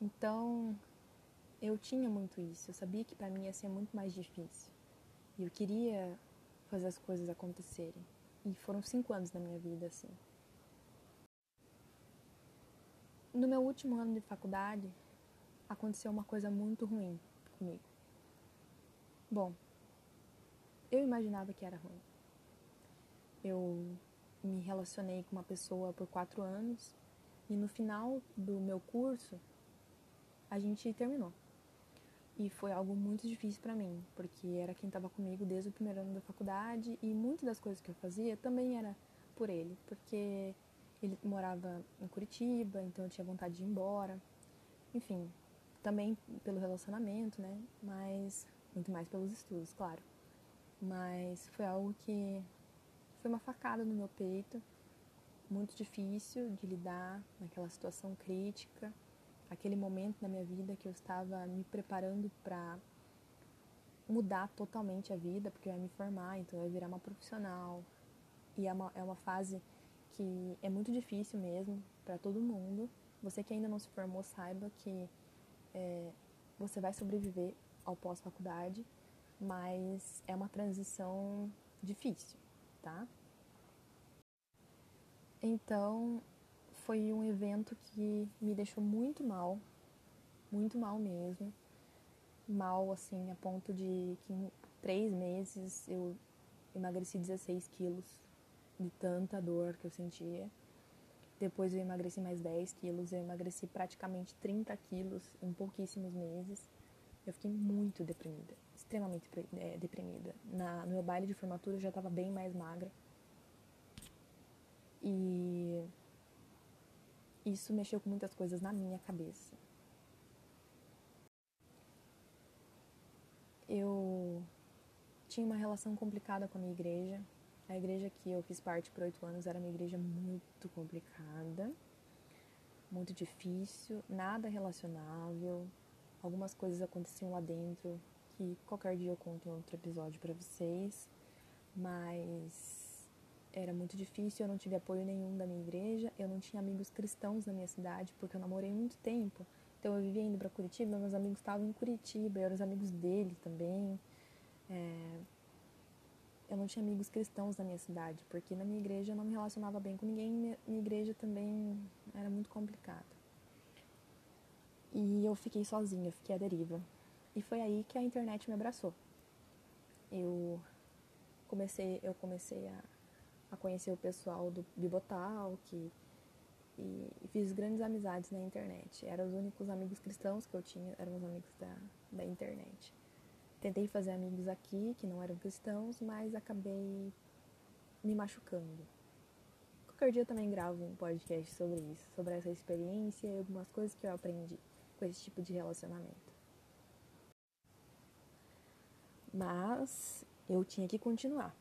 Speaker 1: Então, eu tinha muito isso. Eu sabia que para mim ia ser muito mais difícil. E eu queria fazer as coisas acontecerem. E foram cinco anos na minha vida assim. No meu último ano de faculdade, aconteceu uma coisa muito ruim comigo. Bom, eu imaginava que era ruim. Eu me relacionei com uma pessoa por quatro anos e no final do meu curso a gente terminou. E foi algo muito difícil para mim, porque era quem estava comigo desde o primeiro ano da faculdade e muitas das coisas que eu fazia também era por ele, porque ele morava em Curitiba, então eu tinha vontade de ir embora. Enfim, também pelo relacionamento, né? Mas muito mais pelos estudos, claro. Mas foi algo que foi uma facada no meu peito, muito difícil de lidar naquela situação crítica, aquele momento na minha vida que eu estava me preparando para mudar totalmente a vida, porque eu ia me formar, então eu ia virar uma profissional. E é uma, é uma fase que é muito difícil mesmo para todo mundo. Você que ainda não se formou, saiba que é, você vai sobreviver ao pós-faculdade, mas é uma transição difícil, tá? Então, foi um evento que me deixou muito mal, muito mal mesmo. Mal, assim, a ponto de que em três meses eu emagreci 16 quilos de tanta dor que eu sentia. Depois eu emagreci mais 10 quilos, eu emagreci praticamente 30 quilos em pouquíssimos meses. Eu fiquei muito deprimida, extremamente é, deprimida. Na, no meu baile de formatura eu já estava bem mais magra. E isso mexeu com muitas coisas na minha cabeça. Eu tinha uma relação complicada com a minha igreja, a igreja que eu fiz parte por oito anos era uma igreja muito complicada, muito difícil, nada relacionável. Algumas coisas aconteciam lá dentro que qualquer dia eu conto outro episódio para vocês, mas era muito difícil. Eu não tive apoio nenhum da minha igreja, eu não tinha amigos cristãos na minha cidade porque eu namorei muito tempo. Então eu vivia indo para Curitiba, meus amigos estavam em Curitiba, eu era os amigos dele também. É, eu não tinha amigos cristãos na minha cidade, porque na minha igreja eu não me relacionava bem com ninguém, minha, minha igreja também era muito complicado. E eu fiquei sozinha, fiquei à deriva. E foi aí que a internet me abraçou. Eu comecei, eu comecei a, a conhecer o pessoal do Bibotal, que e, e, fiz grandes amizades na internet. Eram os únicos amigos cristãos que eu tinha, eram os amigos da, da internet. Tentei fazer amigos aqui que não eram cristãos, mas acabei me machucando. Qualquer dia eu também gravo um podcast sobre isso, sobre essa experiência e algumas coisas que eu aprendi com esse tipo de relacionamento. Mas eu tinha que continuar.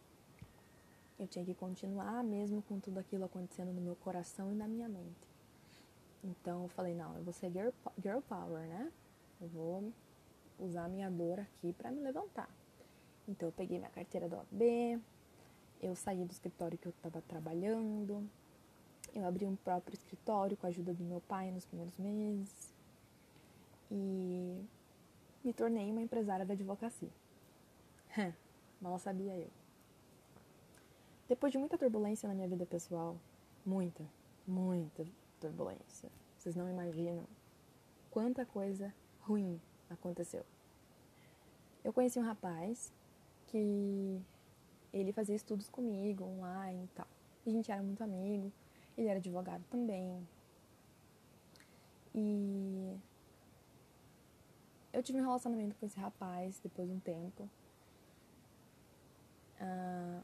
Speaker 1: Eu tinha que continuar mesmo com tudo aquilo acontecendo no meu coração e na minha mente. Então eu falei, não, eu vou ser girl, girl power, né? Eu vou usar minha dor aqui para me levantar. Então eu peguei minha carteira do OAB, eu saí do escritório que eu estava trabalhando, eu abri um próprio escritório com a ajuda do meu pai nos primeiros meses e me tornei uma empresária da advocacia. Mal sabia eu. Depois de muita turbulência na minha vida pessoal, muita, muita turbulência, vocês não imaginam quanta coisa ruim aconteceu. Eu conheci um rapaz que ele fazia estudos comigo online e tal. A gente era muito amigo, ele era advogado também. E eu tive um relacionamento com esse rapaz depois de um tempo. Ah,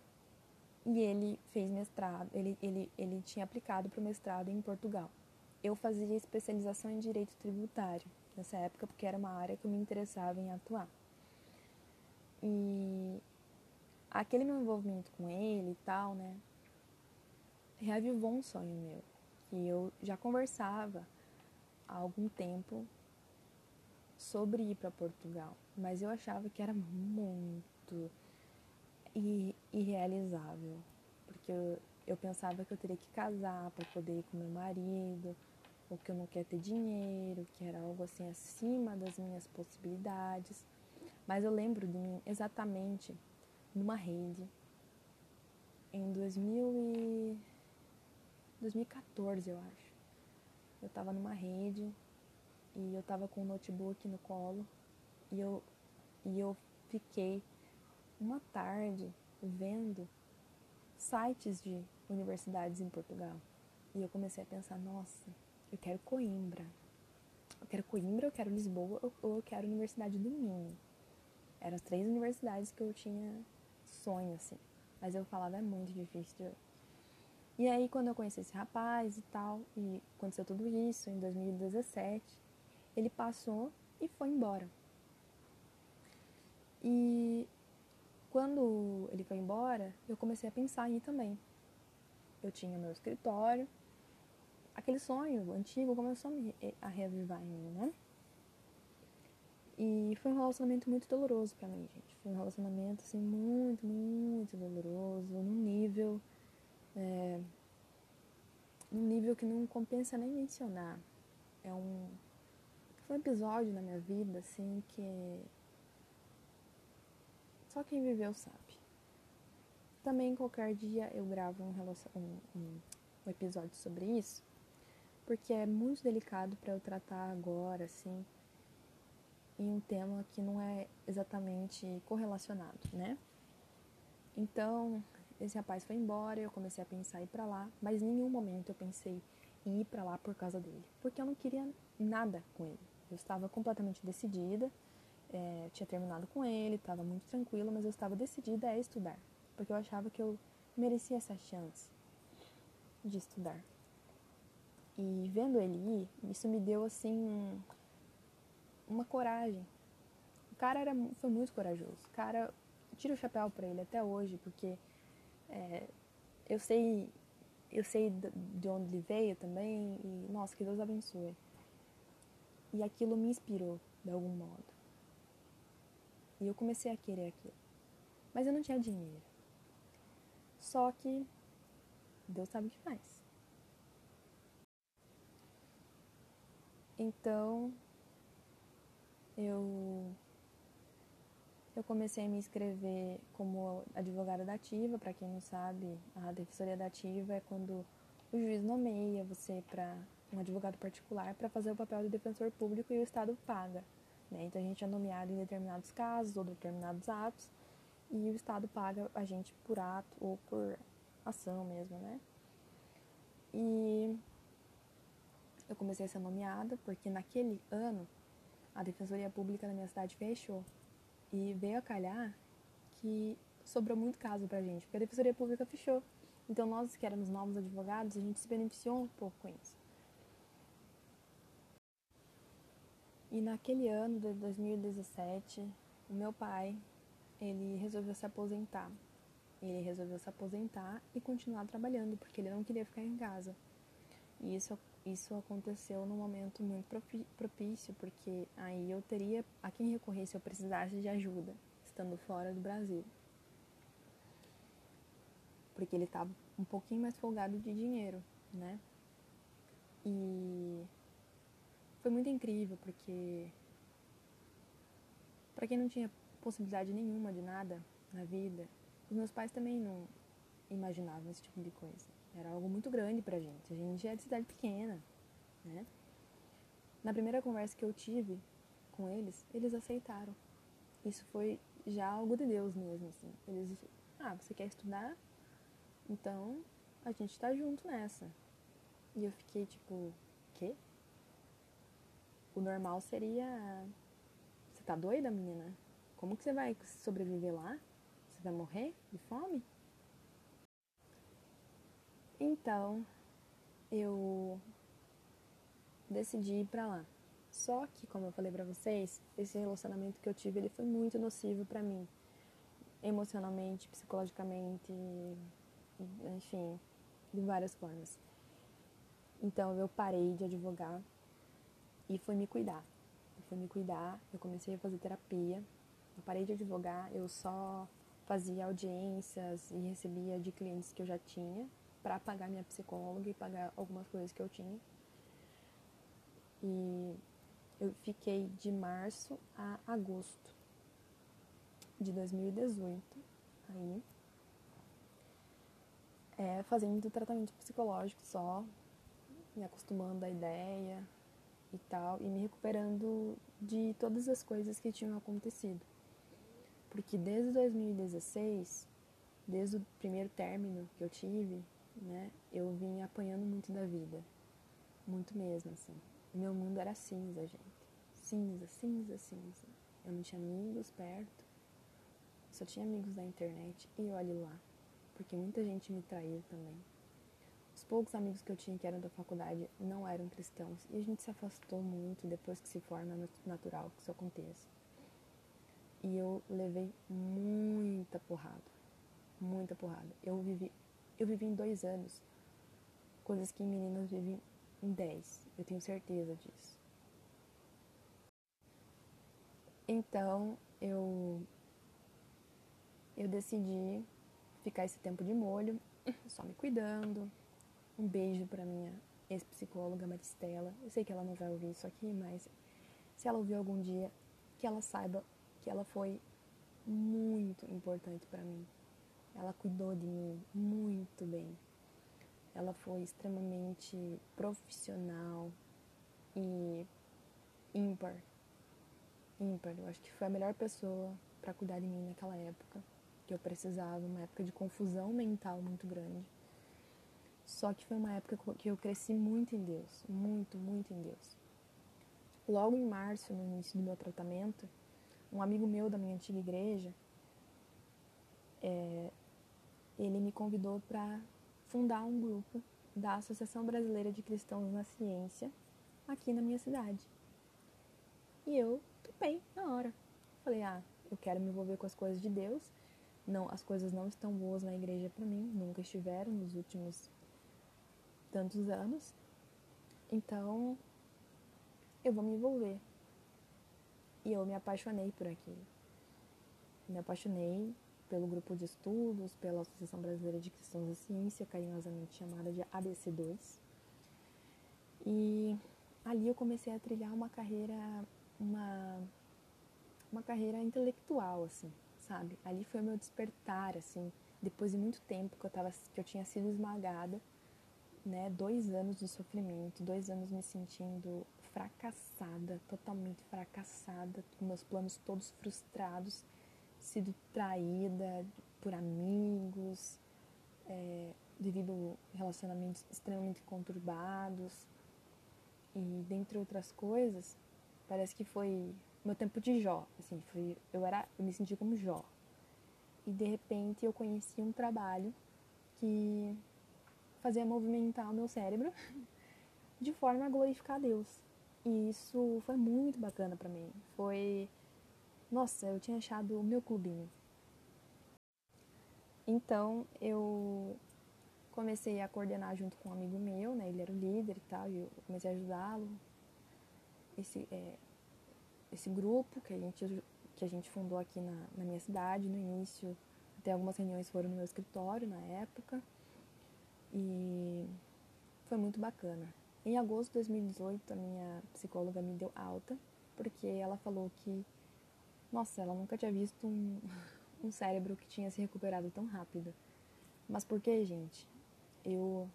Speaker 1: e ele fez mestrado, ele, ele, ele tinha aplicado para o mestrado em Portugal. Eu fazia especialização em direito tributário nessa época, porque era uma área que eu me interessava em atuar. E aquele meu envolvimento com ele e tal, né, reavivou um sonho meu, que eu já conversava há algum tempo sobre ir para Portugal, mas eu achava que era muito irrealizável, porque eu, eu pensava que eu teria que casar para poder ir com meu marido, ou que eu não queria ter dinheiro, que era algo assim acima das minhas possibilidades. Mas eu lembro de mim exatamente numa rede em 2000 e 2014, eu acho. Eu estava numa rede e eu estava com o notebook no colo e eu, e eu fiquei uma tarde vendo sites de universidades em Portugal. E eu comecei a pensar, nossa, eu quero Coimbra. Eu quero Coimbra, eu quero Lisboa ou eu quero Universidade do Minho. Eram as três universidades que eu tinha sonho, assim. Mas eu falava, é muito difícil de E aí, quando eu conheci esse rapaz e tal, e aconteceu tudo isso em 2017, ele passou e foi embora. E quando ele foi embora, eu comecei a pensar aí também. Eu tinha meu escritório, aquele sonho antigo começou a reavivar em mim, né? E foi um relacionamento muito doloroso para mim, gente. Foi um relacionamento, assim, muito, muito doloroso, num nível. É, num nível que não compensa nem mencionar. É um. Foi um episódio na minha vida, assim, que. Só quem viveu sabe. Também qualquer dia eu gravo um, um, um, episódio sobre isso, porque é muito delicado para eu tratar agora, assim em um tema que não é exatamente correlacionado, né? Então, esse rapaz foi embora, eu comecei a pensar em ir para lá, mas em nenhum momento eu pensei em ir para lá por causa dele, porque eu não queria nada com ele. Eu estava completamente decidida, é, tinha terminado com ele, estava muito tranquila, mas eu estava decidida a estudar, porque eu achava que eu merecia essa chance de estudar. E vendo ele ir, isso me deu assim uma coragem. O cara era, foi muito corajoso. O cara, tira o chapéu para ele até hoje, porque é, eu sei eu sei de onde ele veio também e nossa que Deus abençoe e aquilo me inspirou de algum modo e eu comecei a querer aquilo. Mas eu não tinha dinheiro. Só que Deus sabe o que faz. Então eu eu comecei a me inscrever como advogada da ativa, para quem não sabe, a defensoria da ativa é quando o juiz nomeia você para um advogado particular para fazer o papel de defensor público e o Estado paga. Né? Então a gente é nomeado em determinados casos ou determinados atos e o Estado paga a gente por ato ou por ação mesmo, né? E eu comecei a ser nomeada porque naquele ano a Defensoria Pública da minha cidade fechou. E veio a calhar que sobrou muito caso pra gente, porque a Defensoria Pública fechou. Então nós que éramos novos advogados, a gente se beneficiou um pouco com isso. E naquele ano de 2017, o meu pai, ele resolveu se aposentar. Ele resolveu se aposentar e continuar trabalhando, porque ele não queria ficar em casa. E isso isso aconteceu num momento muito propício, porque aí eu teria a quem recorrer se eu precisasse de ajuda, estando fora do Brasil. Porque ele estava um pouquinho mais folgado de dinheiro, né? E foi muito incrível, porque para quem não tinha possibilidade nenhuma de nada na vida, os meus pais também não imaginavam esse tipo de coisa. Era algo muito grande pra gente. A gente é de cidade pequena, né? Na primeira conversa que eu tive com eles, eles aceitaram. Isso foi já algo de Deus mesmo, assim. Eles Ah, você quer estudar? Então a gente tá junto nessa. E eu fiquei tipo? O normal seria. Você tá doida, menina? Como que você vai sobreviver lá? Você vai morrer de fome? Então, eu decidi ir pra lá. Só que, como eu falei pra vocês, esse relacionamento que eu tive, ele foi muito nocivo para mim. Emocionalmente, psicologicamente, enfim, de várias formas. Então, eu parei de advogar e fui me cuidar. Eu fui me cuidar, eu comecei a fazer terapia. Eu parei de advogar, eu só fazia audiências e recebia de clientes que eu já tinha para pagar minha psicóloga e pagar algumas coisas que eu tinha. E eu fiquei de março a agosto de 2018 aí é, fazendo tratamento psicológico só, me acostumando à ideia e tal, e me recuperando de todas as coisas que tinham acontecido. Porque desde 2016, desde o primeiro término que eu tive, né, eu vim apanhando muito da vida. Muito mesmo, assim. Meu mundo era cinza, gente. Cinza, cinza, cinza. Eu não tinha amigos perto. Só tinha amigos da internet e olhe lá. Porque muita gente me traiu também. Os poucos amigos que eu tinha que eram da faculdade não eram cristãos. E a gente se afastou muito depois que se forma natural que isso aconteça. E eu levei muita porrada. Muita porrada. Eu vivi eu vivi em dois anos coisas que meninas vivem em dez. Eu tenho certeza disso. Então eu eu decidi ficar esse tempo de molho, só me cuidando. Um beijo para minha ex-psicóloga Maristela. Eu sei que ela não vai ouvir isso aqui, mas se ela ouvir algum dia, que ela saiba que ela foi muito importante para mim. Ela cuidou de mim muito bem. Ela foi extremamente profissional e ímpar. Ímpar. Eu acho que foi a melhor pessoa para cuidar de mim naquela época que eu precisava, uma época de confusão mental muito grande. Só que foi uma época que eu cresci muito em Deus, muito, muito em Deus. Logo em março, no início do meu tratamento, um amigo meu da minha antiga igreja, é, ele me convidou para fundar um grupo da Associação Brasileira de Cristãos na Ciência aqui na minha cidade. E eu topei na hora. Falei, ah, eu quero me envolver com as coisas de Deus. Não, as coisas não estão boas na igreja para mim, nunca estiveram nos últimos tantos anos. Então, eu vou me envolver. E eu me apaixonei por aquilo. Me apaixonei pelo grupo de estudos, pela Associação Brasileira de Cristãos da Ciência, carinhosamente chamada de ABC2. E ali eu comecei a trilhar uma carreira, uma, uma carreira intelectual, assim, sabe? Ali foi o meu despertar, assim, depois de muito tempo que eu, tava, que eu tinha sido esmagada, né? Dois anos de sofrimento, dois anos me sentindo fracassada, totalmente fracassada, com meus planos todos frustrados sido traída por amigos, é, devido relacionamentos extremamente conturbados e dentre outras coisas, parece que foi meu tempo de Jó, assim, foi, eu era, eu me senti como Jó. E de repente eu conheci um trabalho que fazia movimentar o meu cérebro de forma a glorificar a Deus. E isso foi muito bacana para mim. Foi nossa, eu tinha achado o meu clubinho. Então eu comecei a coordenar junto com um amigo meu, né? Ele era o líder e tal, e eu comecei a ajudá-lo. Esse, é, esse grupo que a gente, que a gente fundou aqui na, na minha cidade, no início, até algumas reuniões foram no meu escritório na época. E foi muito bacana. Em agosto de 2018, a minha psicóloga me deu alta, porque ela falou que nossa, ela nunca tinha visto um, um cérebro que tinha se recuperado tão rápido. Mas por que, gente? Eu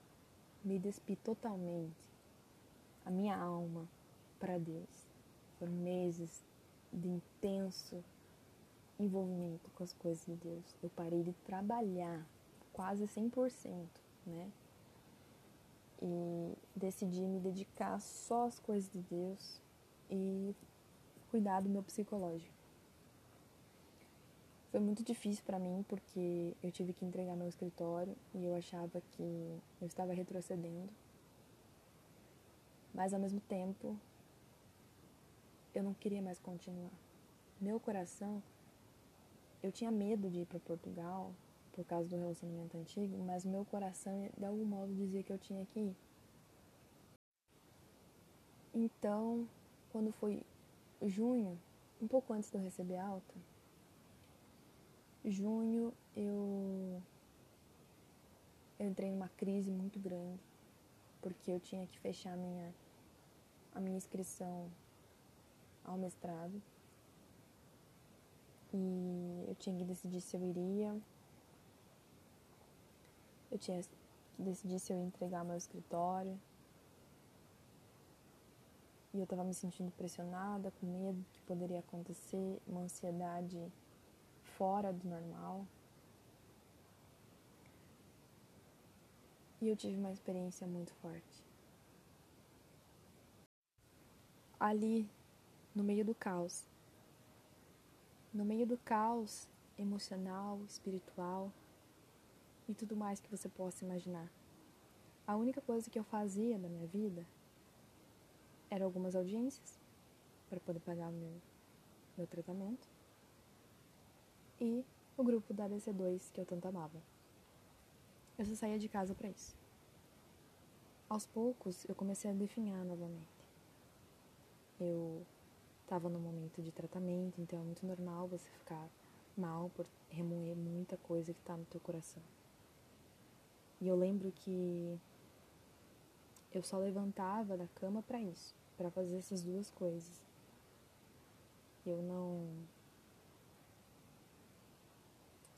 Speaker 1: me despi totalmente a minha alma para Deus. Foram meses de intenso envolvimento com as coisas de Deus. Eu parei de trabalhar quase 100%, né? E decidi me dedicar só às coisas de Deus e cuidar do meu psicológico. Foi muito difícil para mim porque eu tive que entregar meu escritório e eu achava que eu estava retrocedendo. Mas ao mesmo tempo, eu não queria mais continuar. Meu coração, eu tinha medo de ir para Portugal por causa do relacionamento antigo, mas meu coração de algum modo dizia que eu tinha que ir. Então, quando foi junho, um pouco antes de eu receber alta, junho eu, eu entrei numa crise muito grande, porque eu tinha que fechar a minha, a minha inscrição ao mestrado. E eu tinha que decidir se eu iria. Eu tinha que decidir se eu ia entregar meu escritório. E eu estava me sentindo pressionada, com medo do que poderia acontecer, uma ansiedade fora do normal. E eu tive uma experiência muito forte. Ali, no meio do caos, no meio do caos emocional, espiritual e tudo mais que você possa imaginar. A única coisa que eu fazia na minha vida era algumas audiências para poder pagar o meu, meu tratamento e o grupo da ABC2 que eu tanto amava. Eu só saía de casa para isso. Aos poucos, eu comecei a definhar novamente. Eu estava no momento de tratamento, então é muito normal você ficar mal por remoer muita coisa que está no teu coração. E eu lembro que eu só levantava da cama para isso, para fazer essas duas coisas. Eu não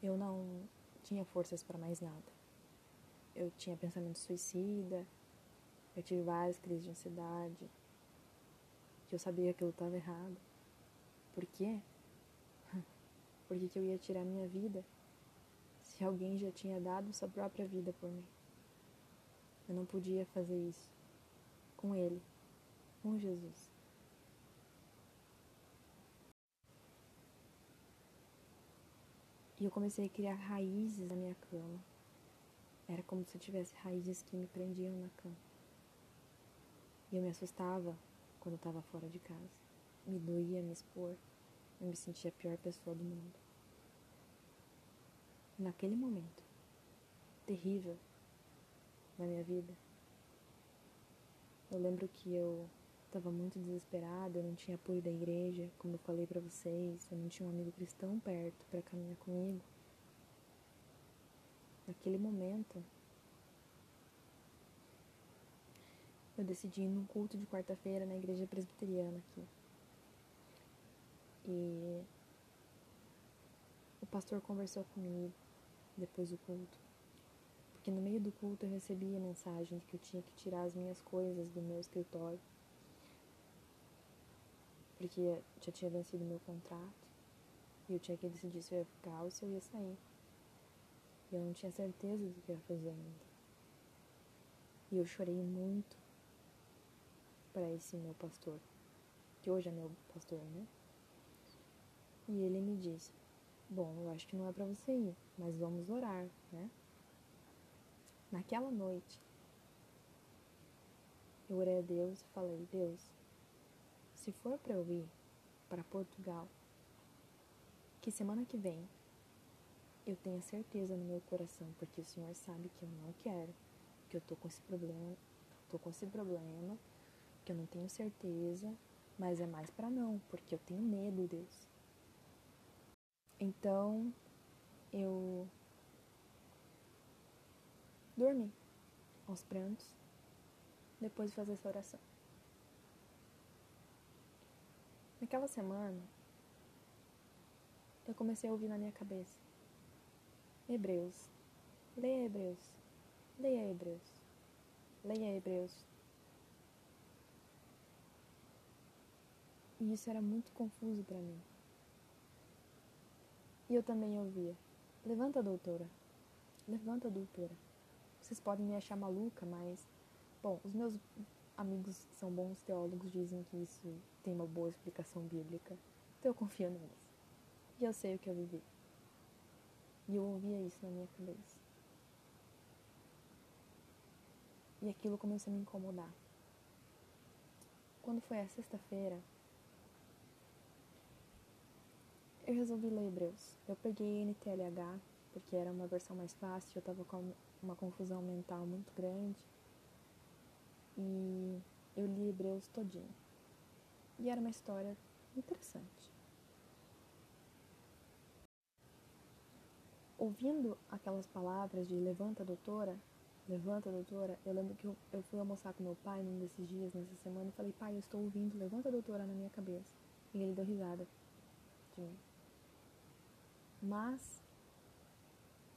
Speaker 1: eu não tinha forças para mais nada. Eu tinha pensamento suicida, eu tive várias crises de ansiedade, que eu sabia que aquilo estava errado. Por quê? Por que, que eu ia tirar minha vida se alguém já tinha dado sua própria vida por mim? Eu não podia fazer isso com Ele, com Jesus. E eu comecei a criar raízes na minha cama. Era como se eu tivesse raízes que me prendiam na cama. E eu me assustava quando estava fora de casa. Me doía me expor. Eu me sentia a pior pessoa do mundo. Naquele momento, terrível na minha vida, eu lembro que eu estava muito desesperada, eu não tinha apoio da igreja, como eu falei para vocês, eu não tinha um amigo cristão perto para caminhar comigo. Naquele momento, eu decidi ir num culto de quarta-feira na igreja presbiteriana aqui. E o pastor conversou comigo depois do culto. Porque no meio do culto eu recebi a mensagem de que eu tinha que tirar as minhas coisas do meu escritório porque já tinha vencido meu contrato e eu tinha que decidir se eu ia ficar ou se eu ia sair. E eu não tinha certeza do que eu ia fazer ainda. E eu chorei muito para esse meu pastor, que hoje é meu pastor, né? E ele me disse: Bom, eu acho que não é para você ir, mas vamos orar, né? Naquela noite, eu orei a Deus e falei: Deus, se for para eu ir para Portugal, que semana que vem eu tenha certeza no meu coração, porque o Senhor sabe que eu não quero, que eu tô com esse problema, tô com esse problema, que eu não tenho certeza, mas é mais para não, porque eu tenho medo, Deus. Então, eu dormi aos prantos depois de fazer essa oração. Naquela semana, eu comecei a ouvir na minha cabeça: Hebreus, leia Hebreus, leia Hebreus, leia Hebreus. E isso era muito confuso para mim. E eu também ouvia: Levanta, doutora. Levanta, doutora. Vocês podem me achar maluca, mas. Bom, os meus amigos que são bons teólogos dizem que isso tem uma boa explicação bíblica. Então eu confio neles. E eu sei o que eu vivi. E eu ouvia isso na minha cabeça. E aquilo começou a me incomodar. Quando foi a sexta-feira, eu resolvi ler Hebreus. Eu peguei NTLH, porque era uma versão mais fácil, eu tava com uma confusão mental muito grande. E eu li Hebreus todinho. E era uma história interessante. Ouvindo aquelas palavras de levanta, doutora, levanta, doutora, eu lembro que eu, eu fui almoçar com meu pai num desses dias, nessa semana, e falei, pai, eu estou ouvindo levanta, doutora, na minha cabeça. E ele deu risada de mim. Mas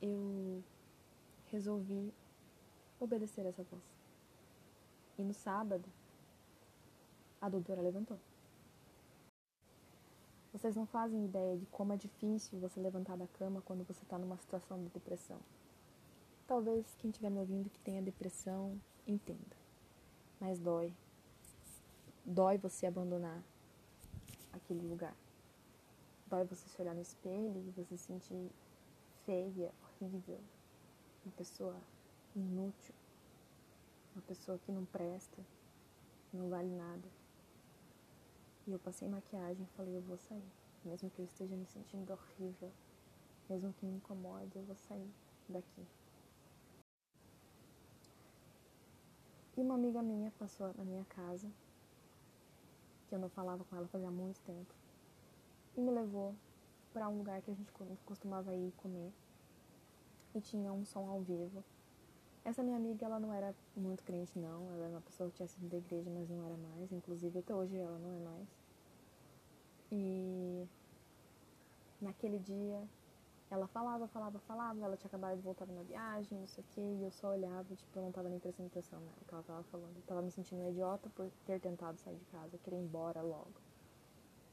Speaker 1: eu resolvi obedecer essa voz. E no sábado, a doutora levantou. Vocês não fazem ideia de como é difícil você levantar da cama quando você está numa situação de depressão. Talvez quem estiver me ouvindo que tenha depressão entenda. Mas dói. Dói você abandonar aquele lugar. Dói você se olhar no espelho e você se sentir feia, horrível, uma pessoa inútil, uma pessoa que não presta, não vale nada. E eu passei maquiagem e falei, eu vou sair. Mesmo que eu esteja me sentindo horrível, mesmo que me incomode, eu vou sair daqui. E uma amiga minha passou na minha casa, que eu não falava com ela fazia muito tempo, e me levou para um lugar que a gente costumava ir comer e tinha um som ao vivo. Essa minha amiga, ela não era muito crente, não. Ela era uma pessoa que tinha sido da igreja, mas não era mais. Inclusive, até hoje ela não é mais. E naquele dia, ela falava, falava, falava. Ela tinha acabado de voltar uma viagem, não sei o quê. E eu só olhava, tipo, eu não tava nem prestando atenção no que ela tava falando. Eu tava me sentindo uma idiota por ter tentado sair de casa, querer ir embora logo.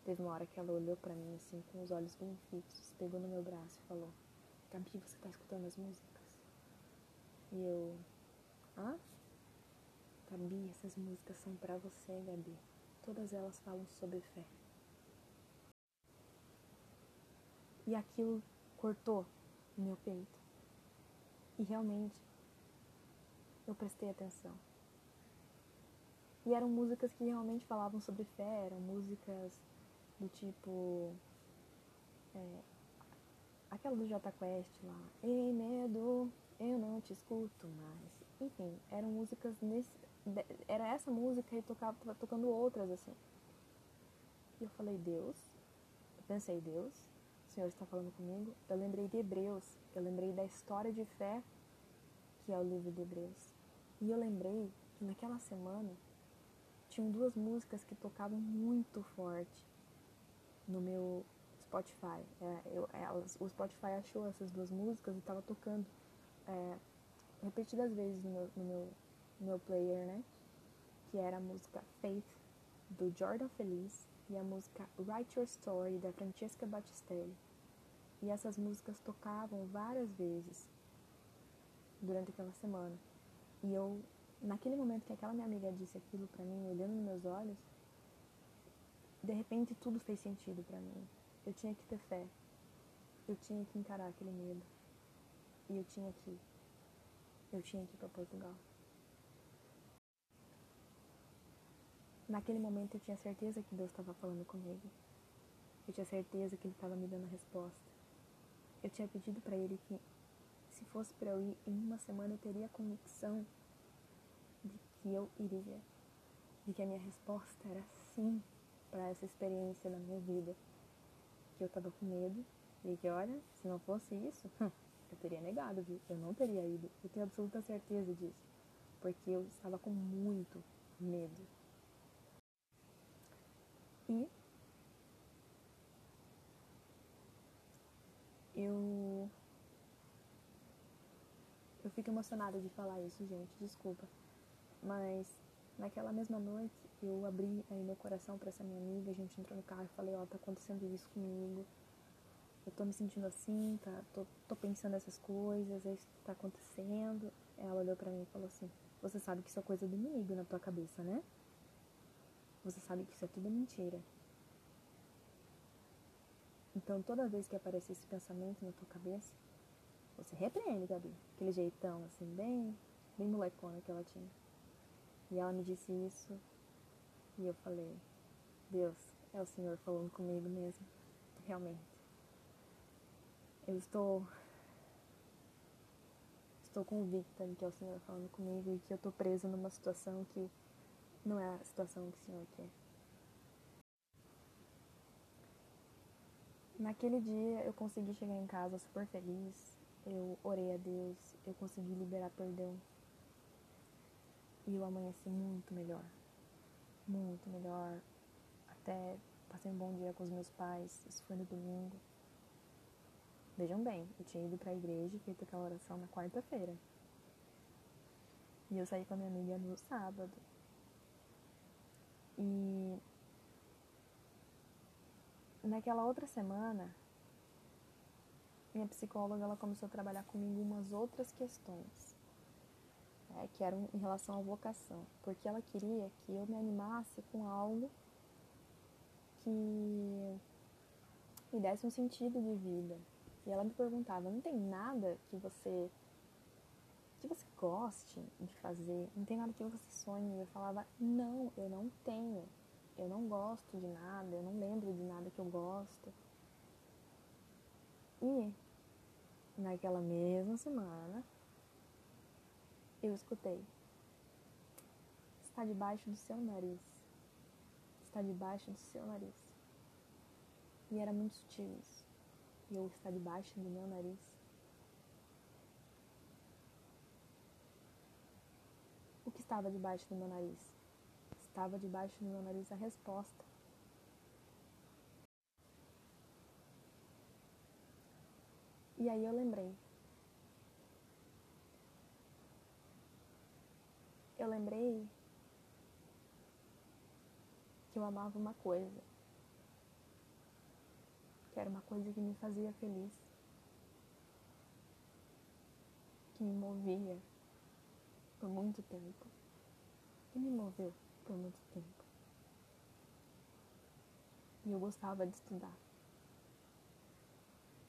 Speaker 1: Teve uma hora que ela olhou para mim, assim, com os olhos bem fixos, pegou no meu braço e falou: Gabi, você tá escutando as músicas? E eu, hã? Gabi, essas músicas são para você, Gabi. Todas elas falam sobre fé. E aquilo cortou o meu peito. E realmente, eu prestei atenção. E eram músicas que realmente falavam sobre fé, eram músicas do tipo. É, aquela do Jota Quest lá. Ei, medo, eu não te escuto mais. Enfim, eram músicas nesse. Era essa música e tocava, tocando outras assim. E eu falei, Deus. Eu pensei, Deus, o Senhor está falando comigo. Eu lembrei de Hebreus. Eu lembrei da história de fé que é o livro de Hebreus. E eu lembrei que naquela semana tinham duas músicas que tocavam muito forte no meu Spotify. É, eu, elas, o Spotify achou essas duas músicas e estava tocando é, repetidas vezes no meu, no meu, no meu player, né? Que era a música Faith, do Jordan Feliz, e a música Write Your Story, da Francesca Battistelli. E essas músicas tocavam várias vezes durante aquela semana. E eu, naquele momento que aquela minha amiga disse aquilo pra mim, olhando nos meus olhos, de repente tudo fez sentido para mim. Eu tinha que ter fé. Eu tinha que encarar aquele medo. E eu tinha que ir. Eu tinha que ir para Portugal. Naquele momento eu tinha certeza que Deus estava falando comigo. Eu tinha certeza que Ele estava me dando a resposta. Eu tinha pedido para Ele que, se fosse para eu ir em uma semana, eu teria a convicção de que eu iria. De que a minha resposta era sim para essa experiência na minha vida que eu tava com medo e que, olha, se não fosse isso, eu teria negado, viu? Eu não teria ido. Eu tenho absoluta certeza disso. Porque eu estava com muito medo. E eu eu fico emocionada de falar isso, gente, desculpa. Mas naquela mesma noite eu abri aí meu coração para essa minha amiga, a gente entrou no carro e falei, ó, oh, tá acontecendo isso comigo. eu tô me sentindo assim, tá, tô, tô pensando essas coisas, é isso tá acontecendo. Ela olhou para mim e falou assim: Você sabe que isso é coisa do inimigo na tua cabeça, né? Você sabe que isso é tudo mentira. Então, toda vez que aparecer esse pensamento na tua cabeça, você repreende, Gabi. Aquele jeitão, assim, bem, bem molecona que ela tinha. E ela me disse isso. E eu falei: Deus, é o Senhor falando comigo mesmo. Realmente. Eu estou estou convicta de que é o Senhor falando comigo e que eu estou presa numa situação que não é a situação que o Senhor quer. Naquele dia eu consegui chegar em casa super feliz, eu orei a Deus, eu consegui liberar perdão. E eu amanheci muito melhor, muito melhor. Até passei um bom dia com os meus pais, isso foi no domingo. Vejam bem, eu tinha ido para a igreja e feito aquela oração na quarta-feira. E eu saí com a minha amiga no sábado. E naquela outra semana, minha psicóloga ela começou a trabalhar comigo umas outras questões, né, que eram em relação à vocação, porque ela queria que eu me animasse com algo que me desse um sentido de vida, e ela me perguntava: não tem nada que você que você goste de fazer? Não tem nada que você sonhe? Eu falava: não, eu não tenho. Eu não gosto de nada, eu não lembro de nada que eu gosto. E naquela mesma semana eu escutei: está debaixo do seu nariz. Está debaixo do seu nariz. E era muito sutil isso e ou está debaixo do meu nariz. O que estava debaixo do meu nariz? Estava debaixo do meu nariz a resposta. E aí eu lembrei. Eu lembrei que eu amava uma coisa que era uma coisa que me fazia feliz, que me movia por muito tempo, que me moveu por muito tempo. E eu gostava de estudar.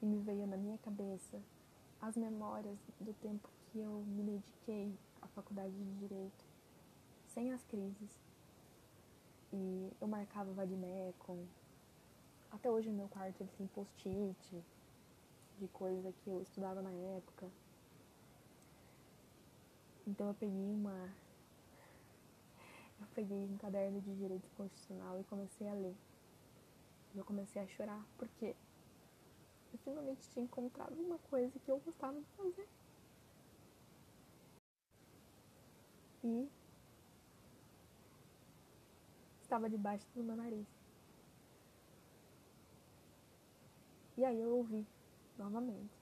Speaker 1: E me veio na minha cabeça as memórias do tempo que eu me dediquei à faculdade de Direito, sem as crises. E eu marcava vademecum, até hoje no meu quarto ele tem post-it de coisa que eu estudava na época. Então eu peguei uma. Eu peguei um caderno de direito constitucional e comecei a ler. Eu comecei a chorar porque eu finalmente tinha encontrado uma coisa que eu gostava de fazer. E estava debaixo do meu nariz. E aí eu ouvi novamente.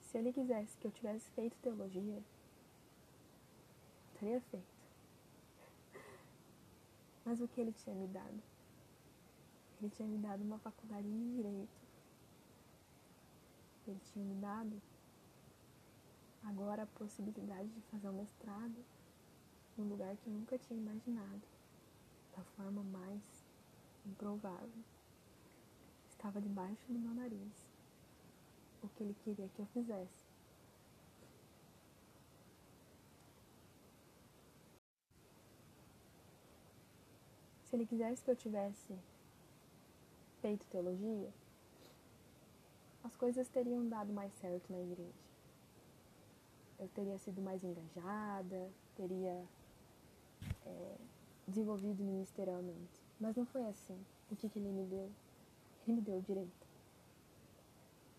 Speaker 1: Se ele quisesse que eu tivesse feito teologia, teria feito. Mas o que ele tinha me dado? Ele tinha me dado uma faculdade de direito. Ele tinha me dado agora a possibilidade de fazer um mestrado num lugar que eu nunca tinha imaginado, da forma mais improvável. Estava debaixo do meu nariz o que ele queria que eu fizesse. Se ele quisesse que eu tivesse feito teologia, as coisas teriam dado mais certo na igreja. Eu teria sido mais engajada, teria é, desenvolvido ministerialmente. Mas não foi assim. O que, que ele me deu? Ele me deu direito.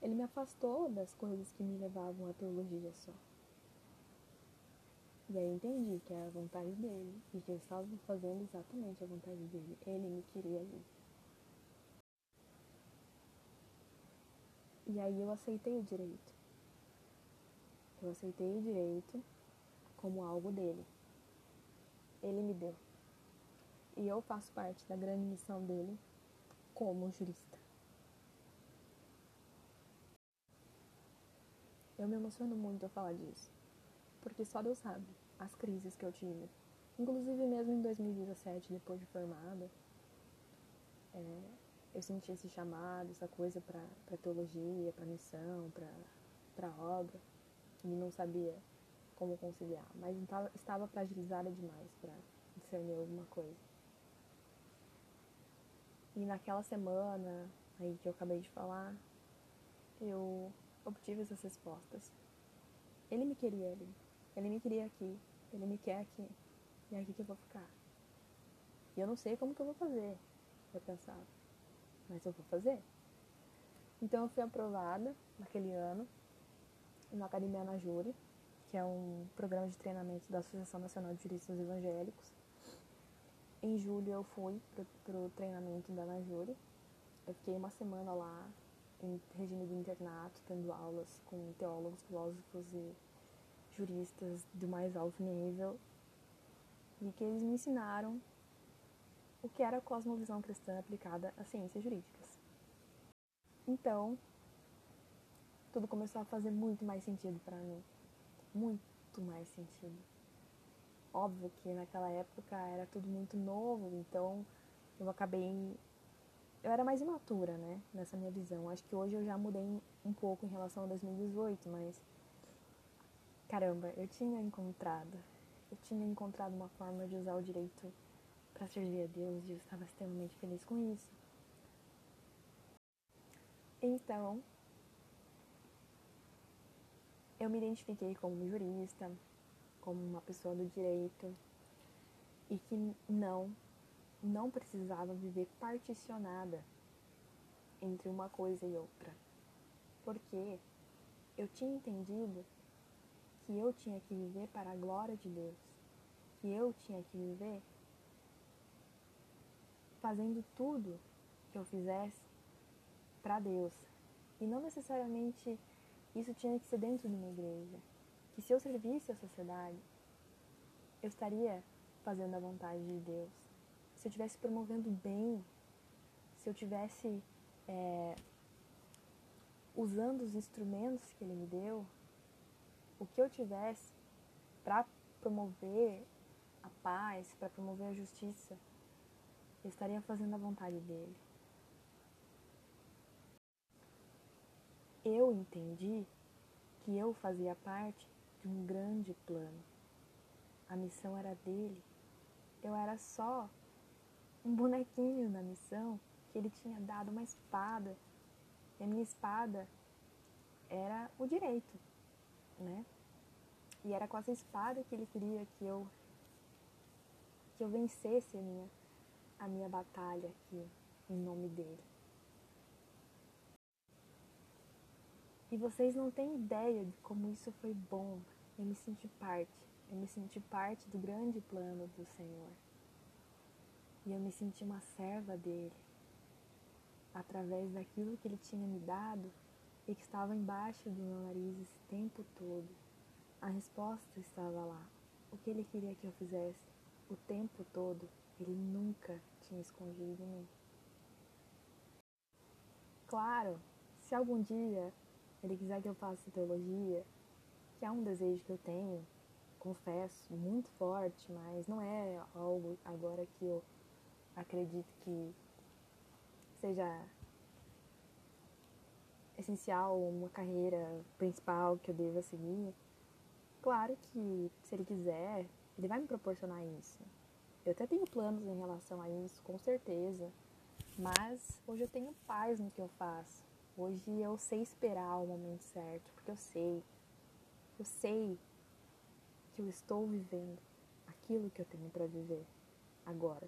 Speaker 1: Ele me afastou das coisas que me levavam à teologia só. E aí entendi que era a vontade dele e que eu estava fazendo exatamente a vontade dele. Ele me queria ali. E aí eu aceitei o direito. Eu aceitei o direito como algo dele ele me deu. E eu faço parte da grande missão dele como jurista. Eu me emociono muito ao falar disso, porque só Deus sabe as crises que eu tive. Inclusive mesmo em 2017, depois de formada, é, eu senti esse chamado, essa coisa para teologia, para missão, para obra, e não sabia como conciliar, mas tava, estava fragilizada demais para discernir alguma coisa. E naquela semana aí que eu acabei de falar, eu obtive essas respostas. Ele me queria ali, ele me queria aqui, ele me quer aqui, e é aqui que eu vou ficar. E eu não sei como que eu vou fazer, eu pensava, mas eu vou fazer. Então eu fui aprovada naquele ano na Academia Ana Júri, que é um programa de treinamento da Associação Nacional de Juristas Evangélicos. Em julho eu fui para o treinamento da Ana. Eu fiquei uma semana lá, em regime de internato, tendo aulas com teólogos, filósofos e juristas do mais alto nível. E que eles me ensinaram o que era a cosmovisão cristã aplicada às ciências jurídicas. Então, tudo começou a fazer muito mais sentido para mim muito mais sentido. Óbvio que naquela época era tudo muito novo, então eu acabei. Eu era mais imatura, né? Nessa minha visão. Acho que hoje eu já mudei um pouco em relação a 2018, mas. Caramba, eu tinha encontrado. Eu tinha encontrado uma forma de usar o direito para servir a Deus e eu estava extremamente feliz com isso. Então, eu me identifiquei como jurista, como uma pessoa do direito e que não, não precisava viver particionada entre uma coisa e outra. Porque eu tinha entendido que eu tinha que viver para a glória de Deus, que eu tinha que viver fazendo tudo que eu fizesse para Deus e não necessariamente isso tinha que ser dentro de uma igreja. Que se eu servisse a sociedade, eu estaria fazendo a vontade de Deus. Se eu estivesse promovendo bem, se eu tivesse é, usando os instrumentos que Ele me deu, o que eu tivesse para promover a paz, para promover a justiça, eu estaria fazendo a vontade dele. eu entendi que eu fazia parte de um grande plano. A missão era dele. Eu era só um bonequinho na missão que ele tinha dado uma espada. E a minha espada era o direito, né? E era com essa espada que ele queria que eu que eu vencesse a minha a minha batalha aqui em nome dele. E vocês não têm ideia de como isso foi bom. Eu me senti parte. Eu me senti parte do grande plano do Senhor. E eu me senti uma serva dele. Através daquilo que ele tinha me dado e que estava embaixo do meu nariz esse tempo todo. A resposta estava lá. O que ele queria que eu fizesse o tempo todo, ele nunca tinha escondido de mim. Claro, se algum dia ele quiser que eu faça teologia, que é um desejo que eu tenho, confesso, muito forte, mas não é algo agora que eu acredito que seja essencial, uma carreira principal que eu deva seguir. Claro que se ele quiser, ele vai me proporcionar isso. Eu até tenho planos em relação a isso, com certeza. Mas hoje eu tenho paz no que eu faço. Hoje eu sei esperar o momento certo, porque eu sei, eu sei que eu estou vivendo aquilo que eu tenho para viver agora.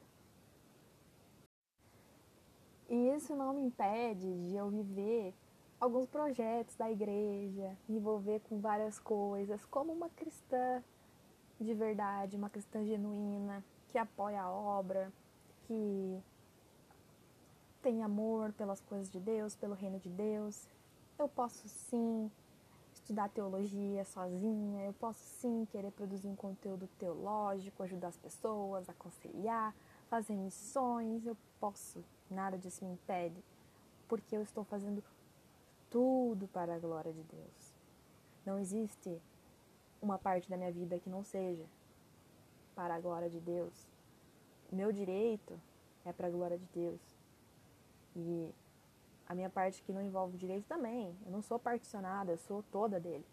Speaker 1: E isso não me impede de eu viver alguns projetos da igreja, me envolver com várias coisas, como uma cristã de verdade, uma cristã genuína, que apoia a obra, que tem amor pelas coisas de Deus, pelo reino de Deus. Eu posso sim estudar teologia sozinha, eu posso sim querer produzir um conteúdo teológico, ajudar as pessoas, aconselhar, fazer missões, eu posso, nada disso me impede, porque eu estou fazendo tudo para a glória de Deus. Não existe uma parte da minha vida que não seja para a glória de Deus. Meu direito é para a glória de Deus. E a minha parte que não envolve direito também. Eu não sou particionada, eu sou toda dele.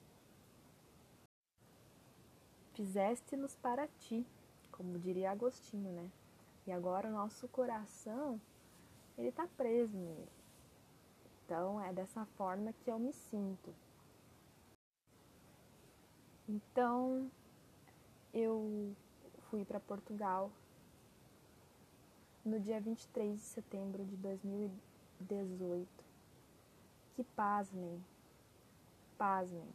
Speaker 1: Fizeste-nos para ti, como diria Agostinho, né? E agora o nosso coração, ele está preso nele. Então é dessa forma que eu me sinto. Então eu fui para Portugal no dia 23 de setembro de 2018. Que pasmem, pasmem.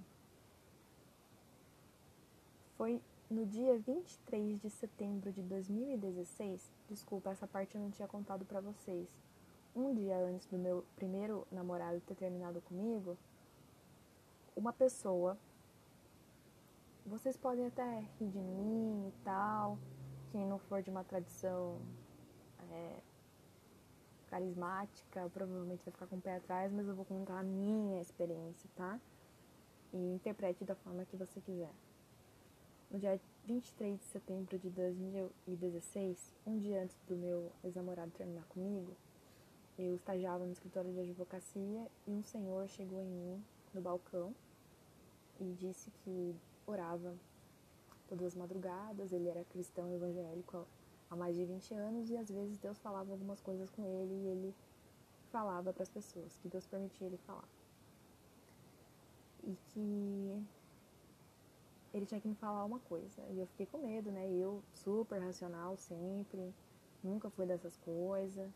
Speaker 1: Foi no dia 23 de setembro de 2016, desculpa, essa parte eu não tinha contado para vocês. Um dia antes do meu primeiro namorado ter terminado comigo, uma pessoa vocês podem até rir de mim e tal, quem não for de uma tradição é, carismática provavelmente vai ficar com o pé atrás, mas eu vou contar a minha experiência, tá? E interprete da forma que você quiser. No dia 23 de setembro de 2016, um dia antes do meu ex-namorado terminar comigo, eu estagiava no escritório de advocacia e um senhor chegou em mim no balcão e disse que orava todas as madrugadas, ele era cristão evangélico há mais de 20 anos e às vezes Deus falava algumas coisas com ele e ele falava para as pessoas, que Deus permitia ele falar. E que ele tinha que me falar uma coisa. E eu fiquei com medo, né? Eu, super racional sempre, nunca fui dessas coisas.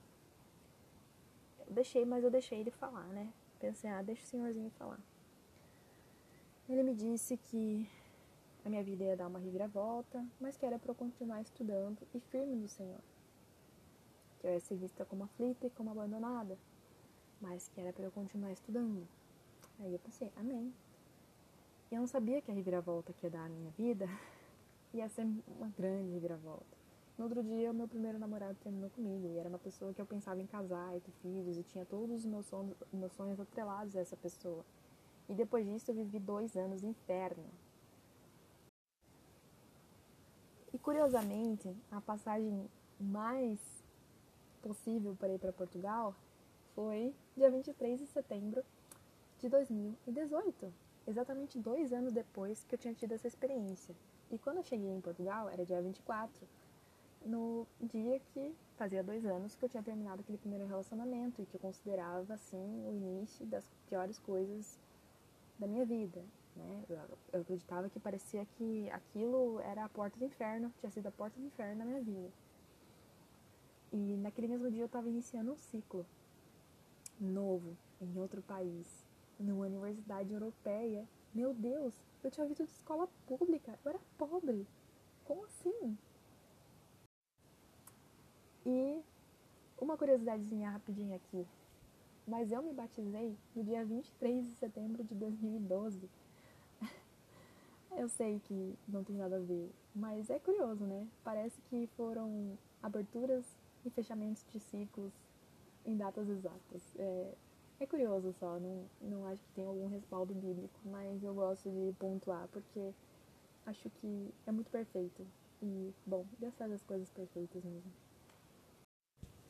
Speaker 1: Eu deixei, mas eu deixei ele falar, né? Pensei, ah, deixa o senhorzinho falar. Ele me disse que a minha vida ia dar uma reviravolta, mas que era para eu continuar estudando e firme no Senhor. Que eu ia ser vista como aflita e como abandonada, mas que era para eu continuar estudando. Aí eu pensei, amém. E eu não sabia que a reviravolta que ia dar à minha vida ia ser uma grande reviravolta. No outro dia, o meu primeiro namorado terminou comigo e era uma pessoa que eu pensava em casar e ter filhos e tinha todos os meus sonhos, meus sonhos atrelados a essa pessoa. E depois disso, eu vivi dois anos inferno, E curiosamente, a passagem mais possível para ir para Portugal foi dia 23 de setembro de 2018, exatamente dois anos depois que eu tinha tido essa experiência. E quando eu cheguei em Portugal, era dia 24, no dia que fazia dois anos que eu tinha terminado aquele primeiro relacionamento e que eu considerava assim o início das piores coisas da minha vida. Né? Eu, eu acreditava que parecia que aquilo era a porta do inferno, tinha sido a porta do inferno na minha vida. E naquele mesmo dia eu estava iniciando um ciclo novo em outro país, numa universidade europeia. Meu Deus, eu tinha visto de escola pública, eu era pobre. Como assim? E uma curiosidadezinha rapidinha aqui. Mas eu me batizei no dia 23 de setembro de 2012. Eu sei que não tem nada a ver, mas é curioso, né? Parece que foram aberturas e fechamentos de ciclos em datas exatas. É, é curioso só, não, não acho que tem algum respaldo bíblico, mas eu gosto de pontuar porque acho que é muito perfeito. E, bom, Deus faz as coisas perfeitas mesmo.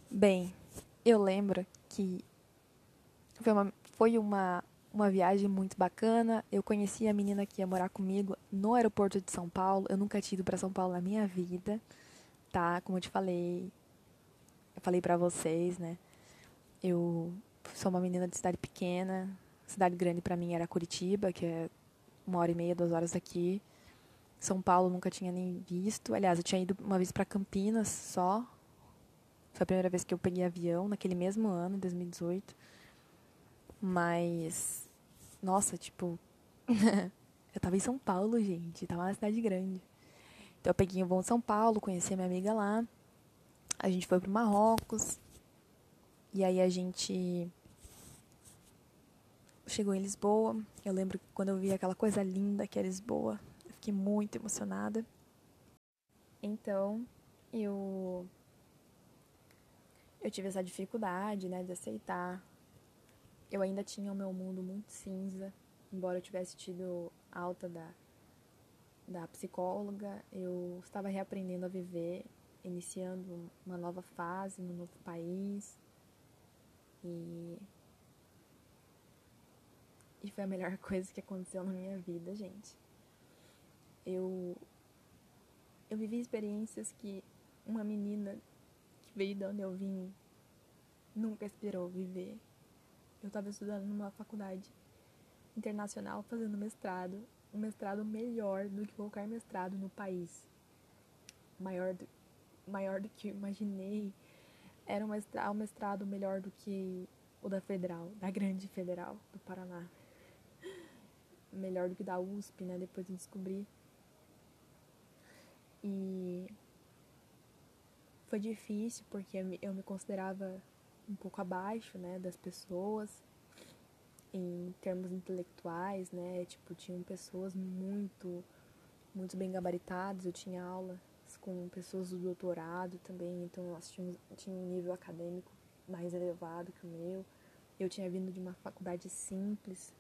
Speaker 2: Bem, eu lembro que foi uma, foi uma uma viagem muito bacana. Eu conheci a menina que ia morar comigo no aeroporto de São Paulo. Eu nunca tinha ido para São Paulo na minha vida, tá? Como eu te falei, eu falei para vocês, né? Eu sou uma menina de cidade pequena. Cidade grande para mim era Curitiba, que é uma hora e meia, duas horas daqui. São Paulo nunca tinha nem visto. Aliás, eu tinha ido uma vez para Campinas só. Foi a primeira vez que eu peguei avião, naquele mesmo ano, em 2018. Mas, nossa, tipo, eu tava em São Paulo, gente, tava na cidade grande. Então eu peguei um voo em São Paulo, conheci a minha amiga lá. A gente foi pro Marrocos. E aí a gente
Speaker 1: chegou em Lisboa. Eu lembro que quando eu vi aquela coisa linda que é Lisboa, eu fiquei muito emocionada. Então, eu eu tive essa dificuldade, né, de aceitar. Eu ainda tinha o meu mundo muito cinza, embora eu tivesse tido alta da da psicóloga, eu estava reaprendendo a viver, iniciando uma nova fase no novo país. E e foi a melhor coisa que aconteceu na minha vida, gente. Eu eu vivi experiências que uma menina que veio de onde eu vim nunca esperou viver. Eu estava estudando numa faculdade internacional fazendo mestrado, um mestrado melhor do que qualquer mestrado no país. Maior do, maior do que eu imaginei. Era um mestrado, um mestrado melhor do que o da Federal, da Grande Federal do Paraná. Melhor do que da USP, né? Depois eu descobri. E foi difícil porque eu me considerava um pouco abaixo, né, das pessoas em termos intelectuais, né? Tipo, tinham pessoas muito muito bem gabaritadas, eu tinha aulas com pessoas do doutorado também, então elas tinham, tinham um nível acadêmico mais elevado que o meu. Eu tinha vindo de uma faculdade simples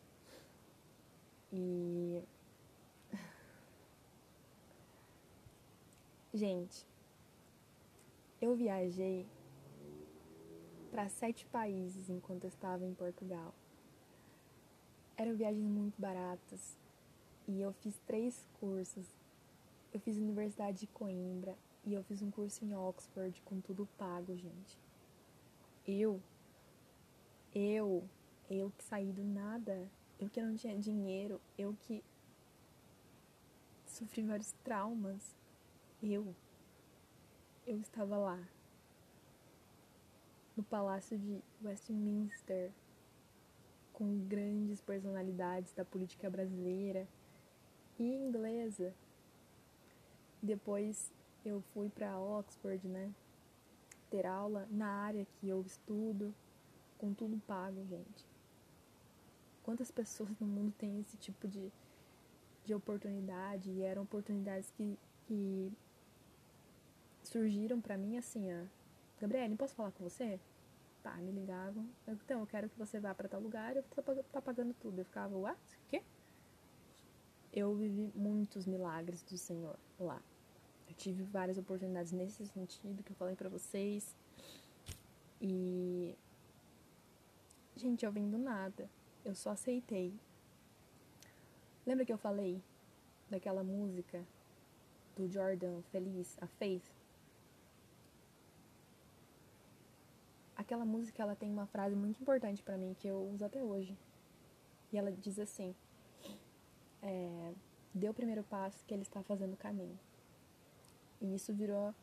Speaker 1: e Gente, eu viajei para sete países enquanto eu estava em Portugal. Eram viagens muito baratas e eu fiz três cursos. Eu fiz Universidade de Coimbra e eu fiz um curso em Oxford com tudo pago, gente. Eu, eu, eu que saí do nada, eu que não tinha dinheiro, eu que sofri vários traumas eu, eu estava lá, no Palácio de Westminster, com grandes personalidades da política brasileira e inglesa. Depois eu fui para Oxford, né? Ter aula na área que eu estudo, com tudo pago, gente. Quantas pessoas no mundo têm esse tipo de, de oportunidade? E eram oportunidades que, que surgiram para mim assim, ó. Gabriele, posso falar com você? Tá, me ligavam. Então, eu quero que você vá para tal lugar, eu tô, tá pagando tudo. Eu ficava, what? O quê? Eu vivi muitos milagres do Senhor lá. Eu tive várias oportunidades nesse sentido que eu falei para vocês. E gente, eu vim do nada. Eu só aceitei. Lembra que eu falei daquela música do Jordan Feliz, a Faith? Aquela música ela tem uma frase muito importante para mim que eu uso até hoje. E ela diz assim: é, dê o primeiro passo que ele está fazendo o caminho. E isso virou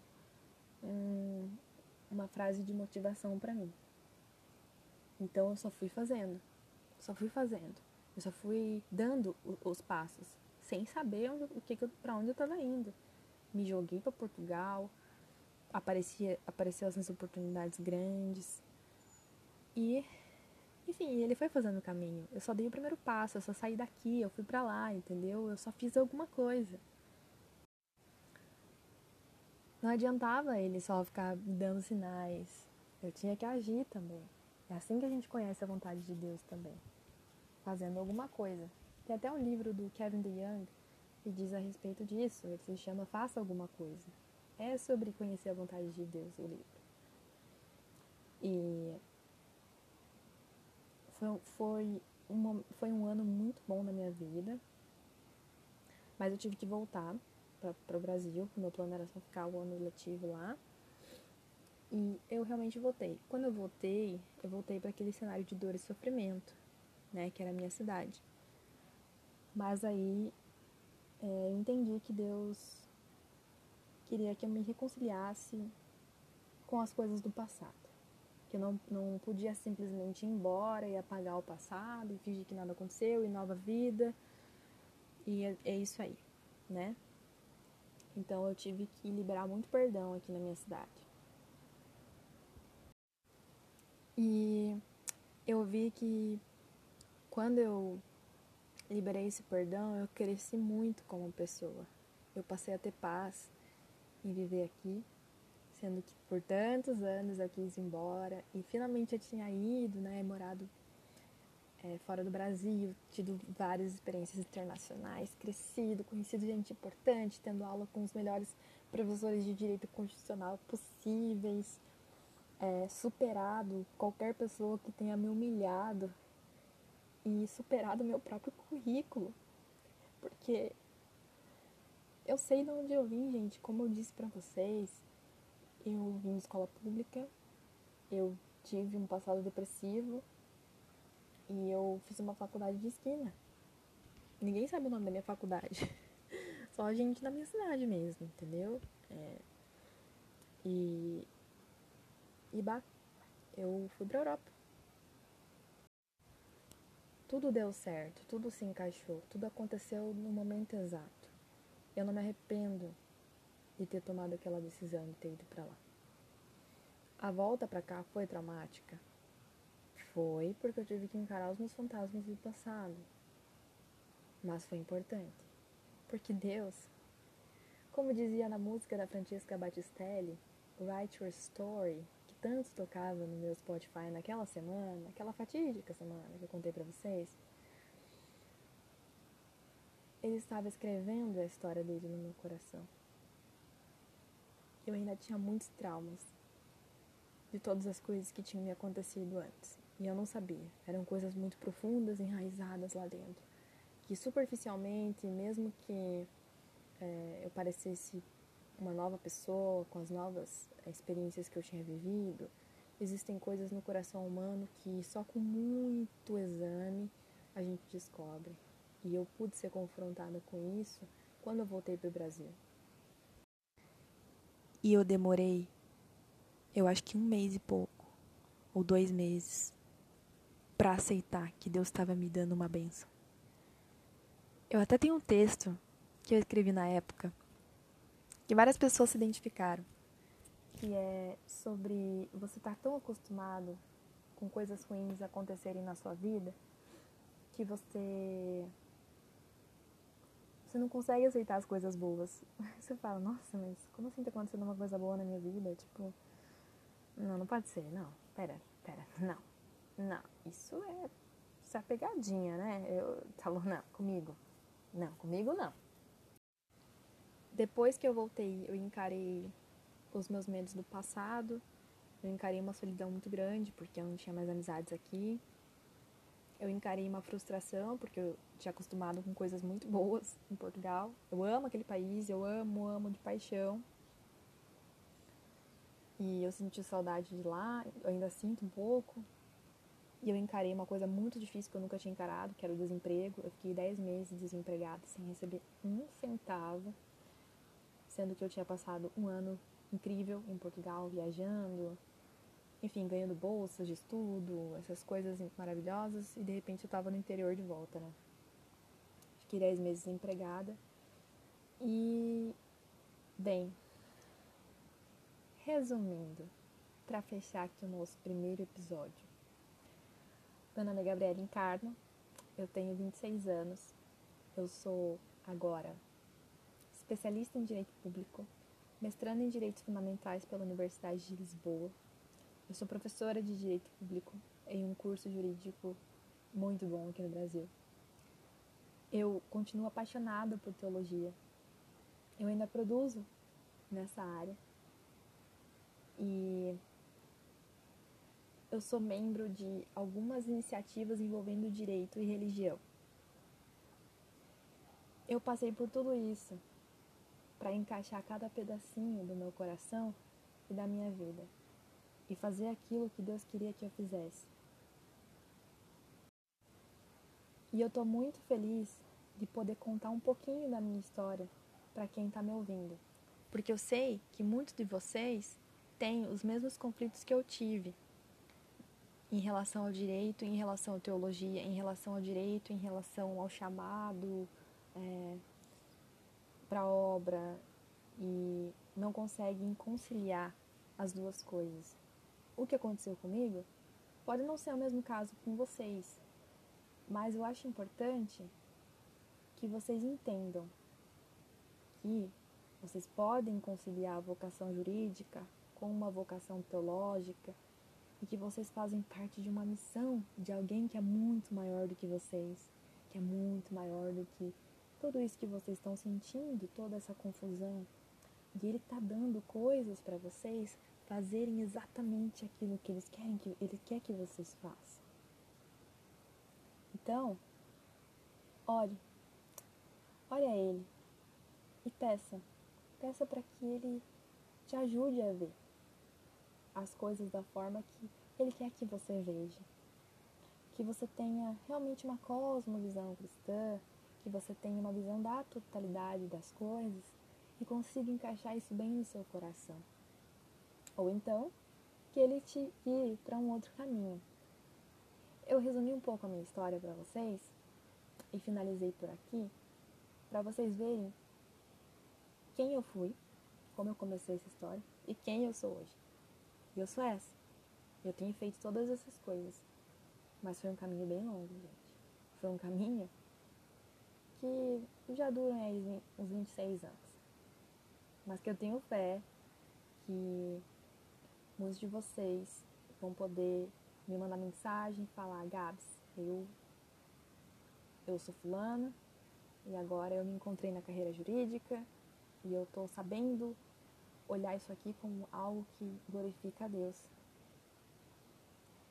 Speaker 1: um, uma frase de motivação para mim. Então eu só fui fazendo, só fui fazendo, eu só fui dando os passos, sem saber onde, o que, para onde eu estava indo. Me joguei para Portugal, aparecia, apareceu essas oportunidades grandes. E, enfim, ele foi fazendo o caminho. Eu só dei o primeiro passo, eu só saí daqui, eu fui para lá, entendeu? Eu só fiz alguma coisa. Não adiantava ele só ficar dando sinais. Eu tinha que agir também. É assim que a gente conhece a vontade de Deus também. Fazendo alguma coisa. Tem até um livro do Kevin DeYoung que diz a respeito disso. Ele se chama Faça Alguma Coisa. É sobre conhecer a vontade de Deus, o livro. E foi, foi, uma, foi um ano muito bom na minha vida. Mas eu tive que voltar para o Brasil, o meu plano era só ficar o ano letivo lá. E eu realmente voltei. Quando eu voltei, eu voltei para aquele cenário de dor e sofrimento, né, que era a minha cidade. Mas aí é, eu entendi que Deus queria que eu me reconciliasse com as coisas do passado. Que eu não, não podia simplesmente ir embora e apagar o passado e fingir que nada aconteceu e nova vida. E é, é isso aí, né? Então eu tive que liberar muito perdão aqui na minha cidade. E eu vi que quando eu liberei esse perdão, eu cresci muito como pessoa. Eu passei a ter paz em viver aqui, sendo que por tantos anos eu quis ir embora e finalmente eu tinha ido, né, morado é, fora do Brasil, tido várias experiências internacionais, crescido, conhecido gente importante, tendo aula com os melhores professores de direito constitucional possíveis, é, superado qualquer pessoa que tenha me humilhado e superado meu próprio currículo, porque eu sei de onde eu vim, gente. Como eu disse para vocês, eu vim de escola pública, eu tive um passado depressivo e eu fiz uma faculdade de esquina. Ninguém sabe o nome da minha faculdade. Só a gente da minha cidade mesmo, entendeu? É, e. E bah, eu fui pra Europa. Tudo deu certo, tudo se encaixou, tudo aconteceu no momento exato. Eu não me arrependo de ter tomado aquela decisão de ter ido para lá. A volta para cá foi traumática? Foi, porque eu tive que encarar os meus fantasmas do passado. Mas foi importante. Porque Deus, como dizia na música da Francesca Battistelli, Write Your Story, que tanto tocava no meu Spotify naquela semana, aquela fatídica semana que eu contei para vocês, ele estava escrevendo a história dele no meu coração. Eu ainda tinha muitos traumas de todas as coisas que tinham me acontecido antes. E eu não sabia. Eram coisas muito profundas, enraizadas lá dentro. Que superficialmente, mesmo que é, eu parecesse uma nova pessoa, com as novas experiências que eu tinha vivido, existem coisas no coração humano que só com muito exame a gente descobre. E eu pude ser confrontada com isso quando eu voltei para o Brasil.
Speaker 2: E eu demorei, eu acho que um mês e pouco, ou dois meses, para aceitar que Deus estava me dando uma benção. Eu até tenho um texto que eu escrevi na época que várias pessoas se identificaram, que é sobre você estar tá tão acostumado com coisas ruins acontecerem na sua vida que você você não consegue aceitar as coisas boas. Você fala, nossa, mas como assim tá acontecendo uma coisa boa na minha vida? Tipo, não, não pode ser, não. Pera, pera, não. Não, isso é, isso é pegadinha, né? Eu falou, não, comigo. Não, comigo não. Depois que eu voltei, eu encarei os meus medos do passado. Eu encarei uma solidão muito grande, porque eu não tinha mais amizades aqui. Eu encarei uma frustração, porque eu tinha acostumado com coisas muito boas em Portugal. Eu amo aquele país, eu amo, amo de paixão. E eu senti saudade de lá, ainda sinto um pouco, e eu encarei uma coisa muito difícil que eu nunca tinha encarado, que era o desemprego. Eu fiquei 10 meses desempregada, sem receber um centavo, sendo que eu tinha passado um ano incrível em Portugal, viajando, enfim, ganhando bolsas de estudo, essas coisas maravilhosas, e de repente eu estava no interior de volta, né? Fiquei 10 meses desempregada. E, bem, resumindo, para fechar aqui o nosso primeiro episódio, meu nome é Gabriela Encarno, eu tenho 26 anos, eu sou agora especialista em Direito Público, mestrando em Direitos Fundamentais pela Universidade de Lisboa. Eu sou professora de Direito Público em um curso jurídico muito bom aqui no Brasil. Eu continuo apaixonada por teologia. Eu ainda produzo nessa área. E eu sou membro de algumas iniciativas envolvendo direito e religião. Eu passei por tudo isso para encaixar cada pedacinho do meu coração e da minha vida e fazer aquilo que Deus queria que eu fizesse. E eu estou muito feliz de poder contar um pouquinho da minha história para quem está me ouvindo, porque eu sei que muitos de vocês têm os mesmos conflitos que eu tive em relação ao direito, em relação à teologia, em relação ao direito, em relação ao chamado é, para a obra e não conseguem conciliar as duas coisas. O que aconteceu comigo pode não ser o mesmo caso com vocês,
Speaker 1: Mas eu acho importante que vocês entendam que vocês podem conciliar a vocação jurídica com uma vocação teológica e que vocês fazem parte de uma missão de alguém que é muito maior do que vocês, que é muito maior do que tudo isso que vocês estão sentindo, toda essa confusão. E ele está dando coisas para vocês fazerem exatamente aquilo que eles querem que ele quer que vocês façam. Então, ore. Ore a ele e peça. Peça para que ele te ajude a ver as coisas da forma que ele quer que você veja. Que você tenha realmente uma cosmovisão cristã, que você tenha uma visão da totalidade das coisas e consiga encaixar isso bem no seu coração. Ou então, que ele te guie para um outro caminho. Eu resumi um pouco a minha história para vocês e finalizei por aqui para vocês verem quem eu fui, como eu comecei essa história e quem eu sou hoje. E eu sou essa. Eu tenho feito todas essas coisas. Mas foi um caminho bem longo, gente. Foi um caminho que já dura aí uns 26 anos. Mas que eu tenho fé que muitos de vocês vão poder me mandar mensagem e falar, Gabs, eu, eu sou fulana e agora eu me encontrei na carreira jurídica e eu estou sabendo olhar isso aqui como algo que glorifica a Deus.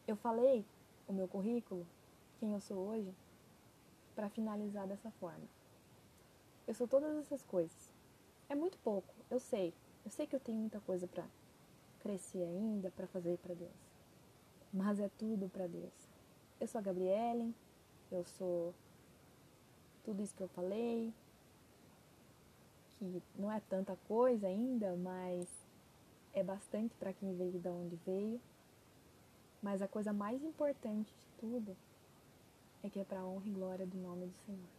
Speaker 1: Eu falei o meu currículo, quem eu sou hoje, para finalizar dessa forma. Eu sou todas essas coisas. É muito pouco, eu sei. Eu sei que eu tenho muita coisa para crescer ainda, para fazer para Deus. Mas é tudo para Deus. Eu sou a Gabriele, eu sou tudo isso que eu falei, que não é tanta coisa ainda, mas é bastante para quem veio de onde veio. Mas a coisa mais importante de tudo é que é para honra e glória do nome do Senhor.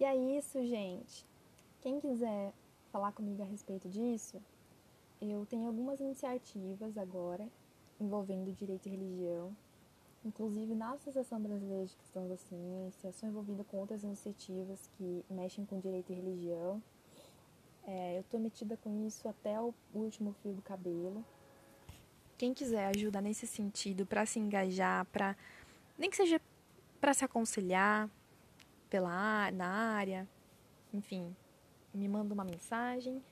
Speaker 1: E é isso, gente. Quem quiser falar comigo a respeito disso, eu tenho algumas iniciativas agora envolvendo direito e religião. Inclusive, na Associação Brasileira de Cristãos da Ciência, sou envolvida com outras iniciativas que mexem com direito e religião. É, eu estou metida com isso até o último fio do cabelo.
Speaker 2: Quem quiser ajuda nesse sentido, para se engajar, para nem que seja para se aconselhar pela na área, enfim, me manda uma mensagem,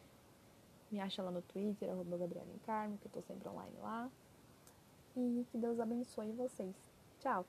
Speaker 2: me acha lá no Twitter, arroba Gabriela Encarmo, que eu estou sempre online lá. E que Deus abençoe vocês. Tchau!